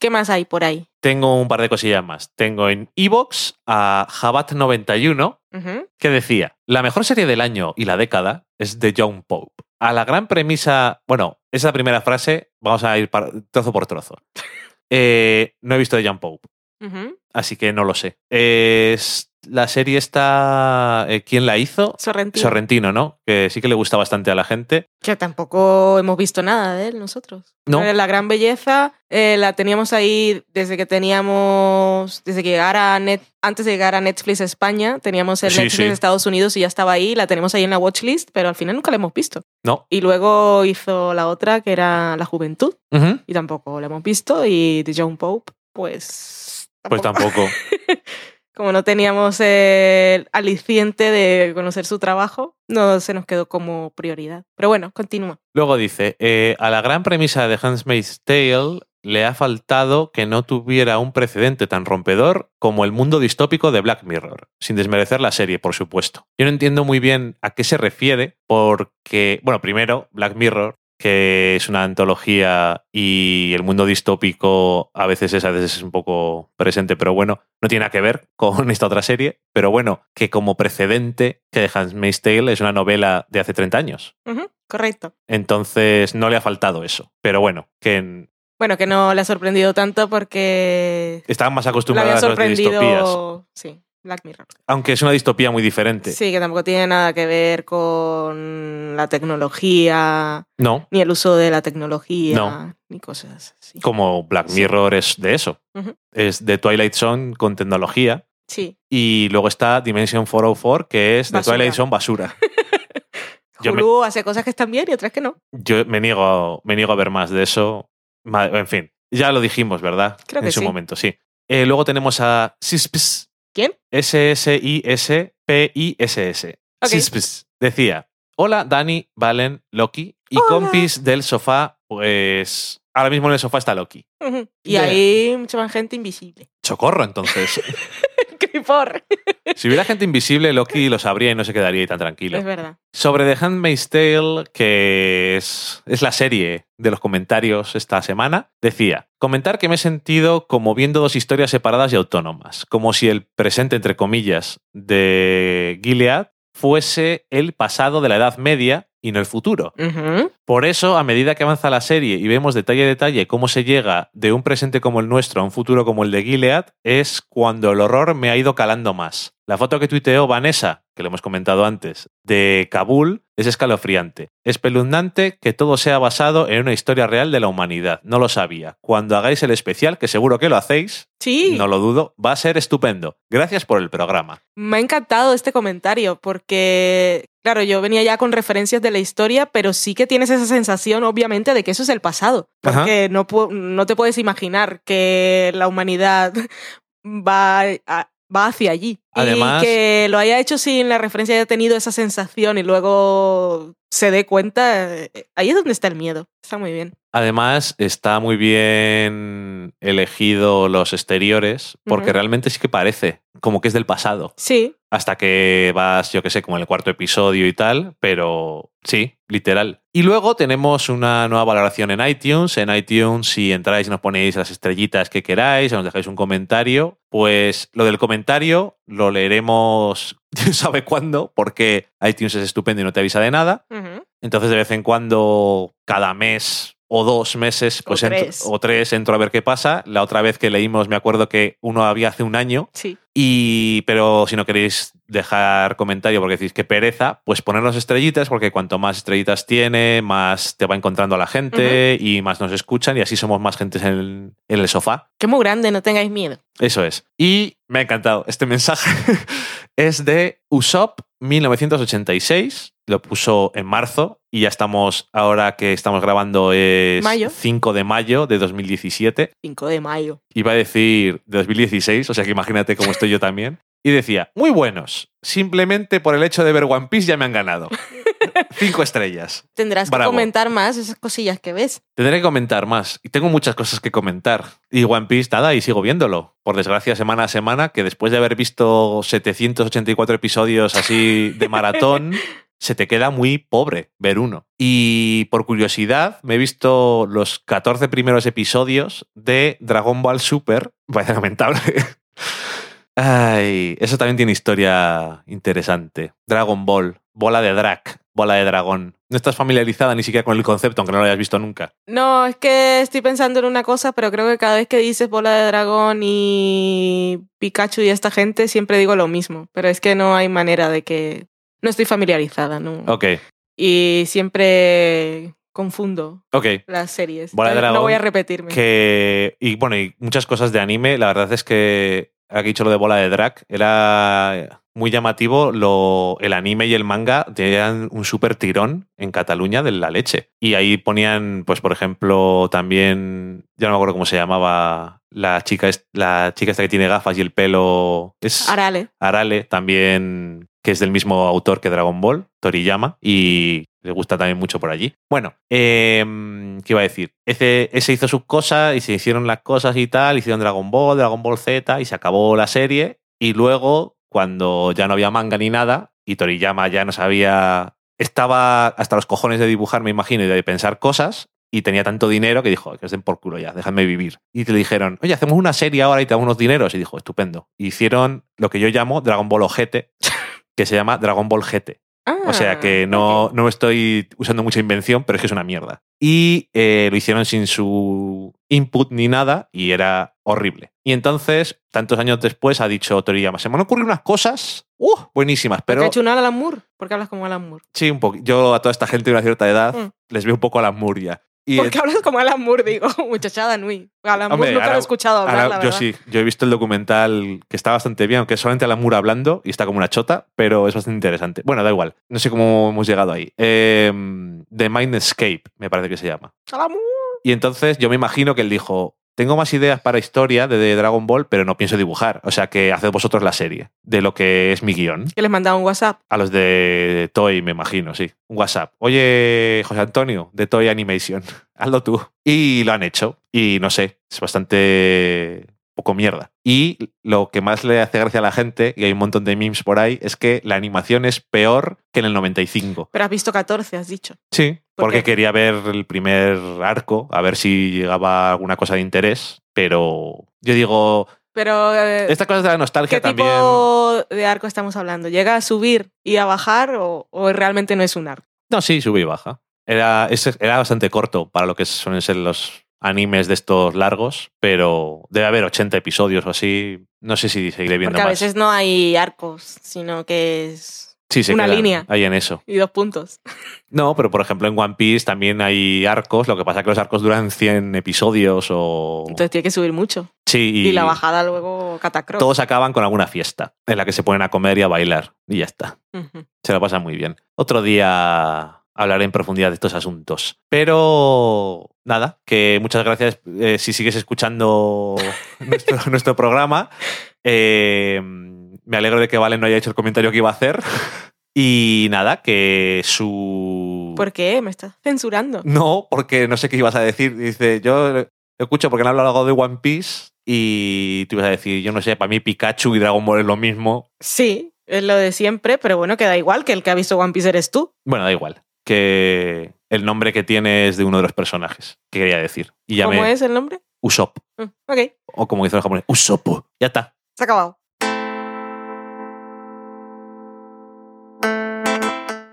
¿Qué más hay por ahí? Tengo un par de cosillas más. Tengo en Evox a Jabat91 Ujú. que decía, la mejor serie del año y la década es de John Pope. A la gran premisa, bueno, esa primera frase, vamos a ir par- trozo por trozo. <laughs> Eh, no he visto de John Pope, así que no lo sé. Es, la serie está... eh, ¿Quién la hizo? Sorrentino. Sorrentino, ¿no? Que sí que le gusta bastante a la gente. Que tampoco hemos visto nada de él nosotros. No. Eh, La gran belleza eh, la teníamos ahí desde que teníamos, desde que llegara a Net, antes de llegar a Netflix España, teníamos el Sí, Netflix sí. de Estados Unidos y ya estaba ahí, la tenemos ahí en la watchlist, pero al final nunca la hemos visto. No. Y luego hizo la otra que era La Juventud y tampoco la hemos visto y de John Pope, pues... Pues tampoco. <laughs> Como no teníamos el aliciente de conocer su trabajo, no se nos quedó como prioridad. Pero bueno, continúa. Luego dice, eh, a la gran premisa de Handmaid's Tale le ha faltado que no tuviera un precedente tan rompedor como el mundo distópico de Black Mirror, sin desmerecer la serie, por supuesto. Yo no entiendo muy bien a qué se refiere, porque, bueno, primero, Black Mirror, que es una antología y el mundo distópico a veces es, a veces es un poco presente, pero bueno, no tiene nada que ver con <laughs> esta otra serie, pero bueno, que como precedente que The Handmaid's Tale es una novela de hace 30 años. Correcto. Entonces no le ha faltado eso. Pero bueno, que en- Bueno, que no le ha sorprendido tanto porque estaban más acostumbradas a las distopías. Sí, Black Mirror. Aunque es una distopía muy diferente. Sí, que tampoco tiene nada que ver con la tecnología, No, ni el uso de la tecnología, No. ni cosas así. como Black Sí. Mirror es de eso. Es de Twilight Zone con tecnología. Sí. Y luego está Dimension 404, que es de Basura. Twilight Zone basura. <laughs> Yo me- Hulu hace cosas que están bien y otras que no. Yo me niego, me niego a ver más de eso. En fin, ya lo dijimos, ¿verdad? Creo en que su sí. momento, sí. Eh, luego tenemos a Sisps. ¿Quién? S-S-I-S-P-I-S-S. Ok. Sisps. Decía, hola Dani, Valen, Loki y Hola. compis del sofá, pues ahora mismo en el sofá está Loki. Y Ya. hay mucha más gente invisible. Socorro, entonces. <laughs> <laughs> <laughs> Si hubiera gente invisible, Loki lo sabría y no se quedaría ahí tan tranquilo. Es verdad. Sobre The Handmaid's Tale, que es, es la serie de los comentarios esta semana, decía, comentar que me he sentido como viendo dos historias separadas y autónomas, como si el presente, entre comillas, de Gilead fuese el pasado de la Edad Media y no el futuro. Por eso, a medida que avanza la serie y vemos detalle a detalle cómo se llega de un presente como el nuestro a un futuro como el de Gilead, es cuando el horror me ha ido calando más. La foto que tuiteó Vanessa, que lo hemos comentado antes, de Kabul, es escalofriante. Espeluznante que todo sea basado en una historia real de la humanidad. No lo sabía. Cuando hagáis el especial, que seguro que lo hacéis, Sí. no lo dudo, va a ser estupendo. Gracias por el programa. Me ha encantado este comentario porque, claro, yo venía ya con referencias de la historia, pero sí que tienes esa sensación, obviamente, de que eso es el pasado. Porque no, no te puedes imaginar que la humanidad <laughs> va, a- va hacia allí. Además- y que lo haya hecho sin la referencia haya tenido esa sensación y luego se dé cuenta, eh, ahí es donde está el miedo. Está muy bien. Además, está muy bien elegido los exteriores, porque realmente sí que parece como que es del pasado. Sí, Hasta que vas, yo que sé, como en el cuarto episodio y tal, pero sí, literal. Y luego tenemos una nueva valoración en iTunes. En iTunes, si entráis y nos ponéis las estrellitas que queráis, o nos dejáis un comentario, pues lo del comentario lo leeremos, <laughs> sabe cuándo, porque iTunes es estupendo y no te avisa de nada. Entonces, de vez en cuando, cada mes o dos meses, O pues entro- tres. o tres entro a ver qué pasa. La otra vez que leímos, me acuerdo que uno había hace un año. sí. Y, pero si no queréis dejar comentario porque decís que pereza, pues ponernos estrellitas, porque cuanto más estrellitas tiene, más te va encontrando la gente y más nos escuchan, y así somos más gente en el, en el sofá. Que muy grande, no tengáis miedo. Eso es. Y me ha encantado. Este mensaje <laughs> es de Usopp 1986. Lo puso en marzo y ya estamos, ahora que estamos grabando es Mayo. 5 de mayo de 2017. 5 de mayo. Iba a decir de 2016, o sea que imagínate cómo estoy yo también. Y decía, muy buenos. Simplemente por el hecho de ver One Piece ya me han ganado. <laughs> cinco estrellas. Tendrás que comentar más esas cosillas que ves. Tendré que comentar más. Y tengo muchas cosas que comentar. Y One Piece, nada, y sigo viéndolo. Por desgracia, semana a semana, que después de haber visto 784 episodios así de maratón, <laughs> se te queda muy pobre ver uno. Y por curiosidad, me he visto los 14 primeros episodios de Dragon Ball Super. <laughs> Parece lamentable. Ay, eso también tiene historia interesante. Dragon Ball, bola de drag, bola de dragón. No estás familiarizada ni siquiera con el concepto, aunque no lo hayas visto nunca. No, es que estoy pensando en una cosa, pero creo que cada vez que dices bola de dragón y Pikachu y esta gente, siempre digo lo mismo. Pero es que no hay manera de que. No estoy familiarizada, ¿no? Ok, Y siempre confundo las series. Bola de no voy a repetirme. que y bueno y muchas cosas de anime la verdad es que aquí he dicho lo de bola de drag era muy llamativo lo el anime y el manga tenían un súper tirón en Cataluña de la leche y ahí ponían pues por ejemplo también ya no me acuerdo cómo se llamaba la chica es- la chica esta que tiene gafas y el pelo es Arale. Arale también, que es del mismo autor que Dragon Ball, Toriyama, y le gusta también mucho por allí. Bueno, em, ¿qué iba a decir? Ese, hizo sus cosas y se hicieron las cosas y tal, hicieron Dragon Ball, Dragon Ball Z y se acabó la serie. Y luego, cuando ya no había manga ni nada, y Toriyama ya no sabía, estaba hasta los cojones de dibujar, me imagino, y de pensar cosas. Y tenía tanto dinero que dijo, que os den por culo ya, déjame vivir. Y te dijeron, oye, hacemos una serie ahora y te damos unos dineros. Y dijo, estupendo. Hicieron lo que yo llamo Dragon Ball Ojete, que se llama Dragon Ball GT. O sea que no, no estoy usando mucha invención, pero es que es una mierda. Y eh, lo hicieron sin su input ni nada y era horrible. Y entonces, tantos años después, ha dicho Toriyama, se me han ocurrido unas cosas uh, buenísimas, ¿Pero... pero ¿Has hecho un Alan Moore? ¿Por qué hablas como Alan Moore? sí, un poco. Yo a toda esta gente de una cierta edad Mm. les veo un poco a la muria. Y ¿Por qué hablas como Alan Moore? Digo, <laughs> muchachada Nui. Alan Hombre, Moore nunca lo he escuchado hablar, Ahora, la yo verdad. sí, yo he visto el documental que está bastante bien, aunque es solamente Alan Moore hablando y está como una chota, pero es bastante interesante. Bueno, da igual, no sé cómo hemos llegado ahí. Eh, The Mind Escape, me parece que se llama. Alan Moore. Y entonces yo me imagino que él dijo, tengo más ideas para historia de, de Dragon Ball, pero no pienso dibujar. O sea que haced vosotros la serie de lo que es mi guion. Que les mandaba un WhatsApp. A los de Toy, me imagino, sí. Un WhatsApp. Oye, José Antonio, de Toy Animation, <laughs> hazlo tú. Y lo han hecho. Y no sé, es bastante poco mierda. Y lo que más le hace gracia a la gente, y hay un montón de memes por ahí, es que la animación es peor que en el 95. Pero has visto 14, has dicho. Sí, ¿Por porque qué? quería ver el primer arco, a ver si llegaba alguna cosa de interés, pero yo digo, Pero, eh, esta cosa de la nostalgia ¿qué también... tipo de arco estamos hablando? ¿Llega a subir y a bajar o, o realmente no es un arco? No, sí, sube y baja. Era, era bastante corto para lo que suelen ser los animes de estos largos, pero debe haber 80 episodios o así. No sé si seguiré viendo Porque a más. veces no hay arcos, sino que es... sí, se una línea. Ahí en eso. Y dos puntos. <laughs> No, pero por ejemplo en One Piece también hay arcos, lo que pasa es que los arcos duran 100 episodios o... Entonces tiene que subir mucho. sí, Y, la bajada luego catacross. Todos acaban con alguna fiesta en la que se ponen a comer y a bailar. Y ya está. Se lo pasa muy bien. Otro día hablaré en profundidad de estos asuntos. Pero nada, que muchas gracias eh, si sigues escuchando <laughs> nuestro, nuestro programa. Eh, me alegro de que Valen no haya hecho el comentario que iba a hacer. Y nada, que su... ¿Por qué? Me estás censurando. No, porque no sé qué ibas a decir. Dice, yo escucho porque no han hablado de One Piece y tú ibas a decir, yo no sé, para mí Pikachu y Dragon Ball es lo mismo. Sí, es lo de siempre, pero bueno, queda igual que el que ha visto One Piece eres tú. Bueno, da igual. Que el nombre que tiene es de uno de los personajes que quería decir. Y ya ¿Cómo me... es el nombre? Usopp. Mm, ok, O como dicen los japoneses, Usopp. Ya está. se ha acabado.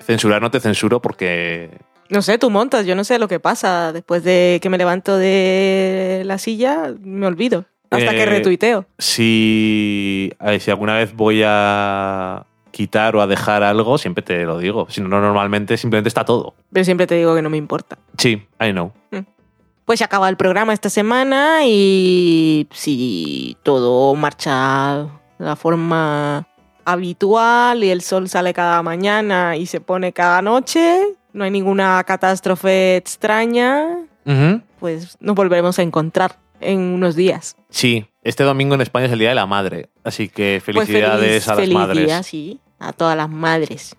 Censurar no te censuro porque... No sé, tú montas, yo no sé lo que pasa. Después de que me levanto de la silla, me olvido. Hasta que Eh, retuiteo. Si, a ver, si alguna vez voy a quitar o a dejar algo, siempre te lo digo. Si no, normalmente simplemente está todo. Pero siempre te digo que no me importa. Sí, I know. Pues se acaba el programa esta semana y si todo marcha de la forma habitual y el sol sale cada mañana y se pone cada noche, no hay ninguna catástrofe extraña, Ujú. pues nos volveremos a encontrar en unos días. Sí, este domingo en España es el Día de la Madre. Así que Pues felicidades feliz, a las feliz madres. día, sí, a todas las madres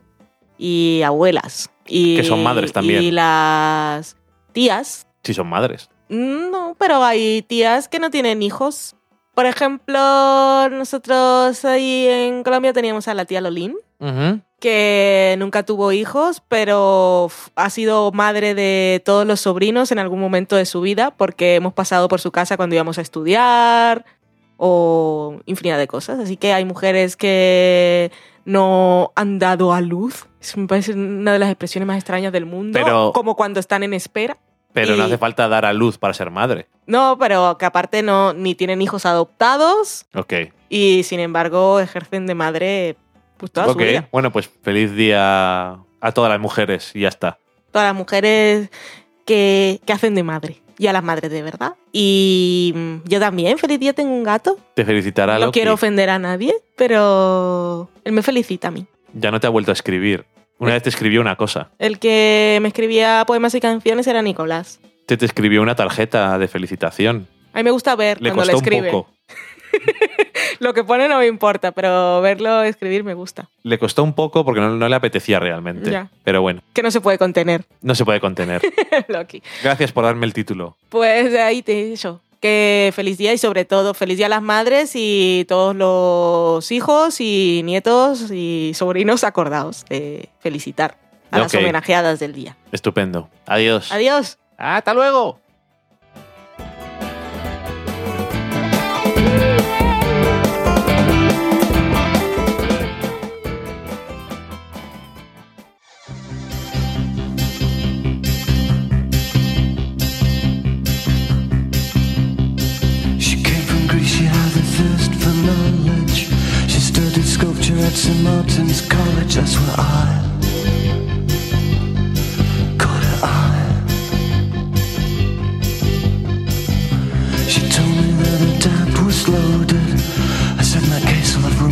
y abuelas Y, Que son madres también. Y las tías. Sí, son madres. No, pero hay tías que no tienen hijos. Por ejemplo, nosotros ahí en Colombia teníamos a la tía Lolín. Que nunca tuvo hijos, pero ha sido madre de todos los sobrinos en algún momento de su vida, porque hemos pasado por su casa cuando íbamos a estudiar o infinidad de cosas. Así que hay mujeres que no han dado a luz. Eso me parece una de las expresiones más extrañas del mundo. Pero- como cuando están en espera. Pero no hace falta dar a luz para ser madre. No, pero que aparte no ni tienen hijos adoptados Ok. y sin embargo ejercen de madre pues toda ok. su vida. Bueno, pues feliz día a todas las mujeres y ya está. Todas las mujeres que, que hacen de madre y a las madres de verdad. Y mm, yo también, feliz día, tengo un gato. Te felicitará No Loki. quiero ofender a nadie, pero él me felicita a mí. Ya no te ha vuelto a escribir. Una vez te escribió una cosa. El que me escribía poemas y canciones era Nicolás. Te, te escribió una tarjeta de felicitación. A mí me gusta ver Le cuando costó le un escribe. poco. <laughs> Lo que pone no me importa, pero verlo escribir me gusta. Le costó un poco porque no, no le apetecía realmente. Ya. Pero bueno, Que no se puede contener, no se puede contener. <laughs> Loki. Gracias por darme el título. Pues de ahí te he dicho. Que feliz día y sobre todo feliz día a las madres y todos los hijos y nietos y sobrinos acordados de felicitar a las homenajeadas del día. Estupendo. Adiós. Adiós. Hasta luego. At St. Martin's College, that's where I caught her eye. She told me that her dad was loaded. I said, in that case, I'll have room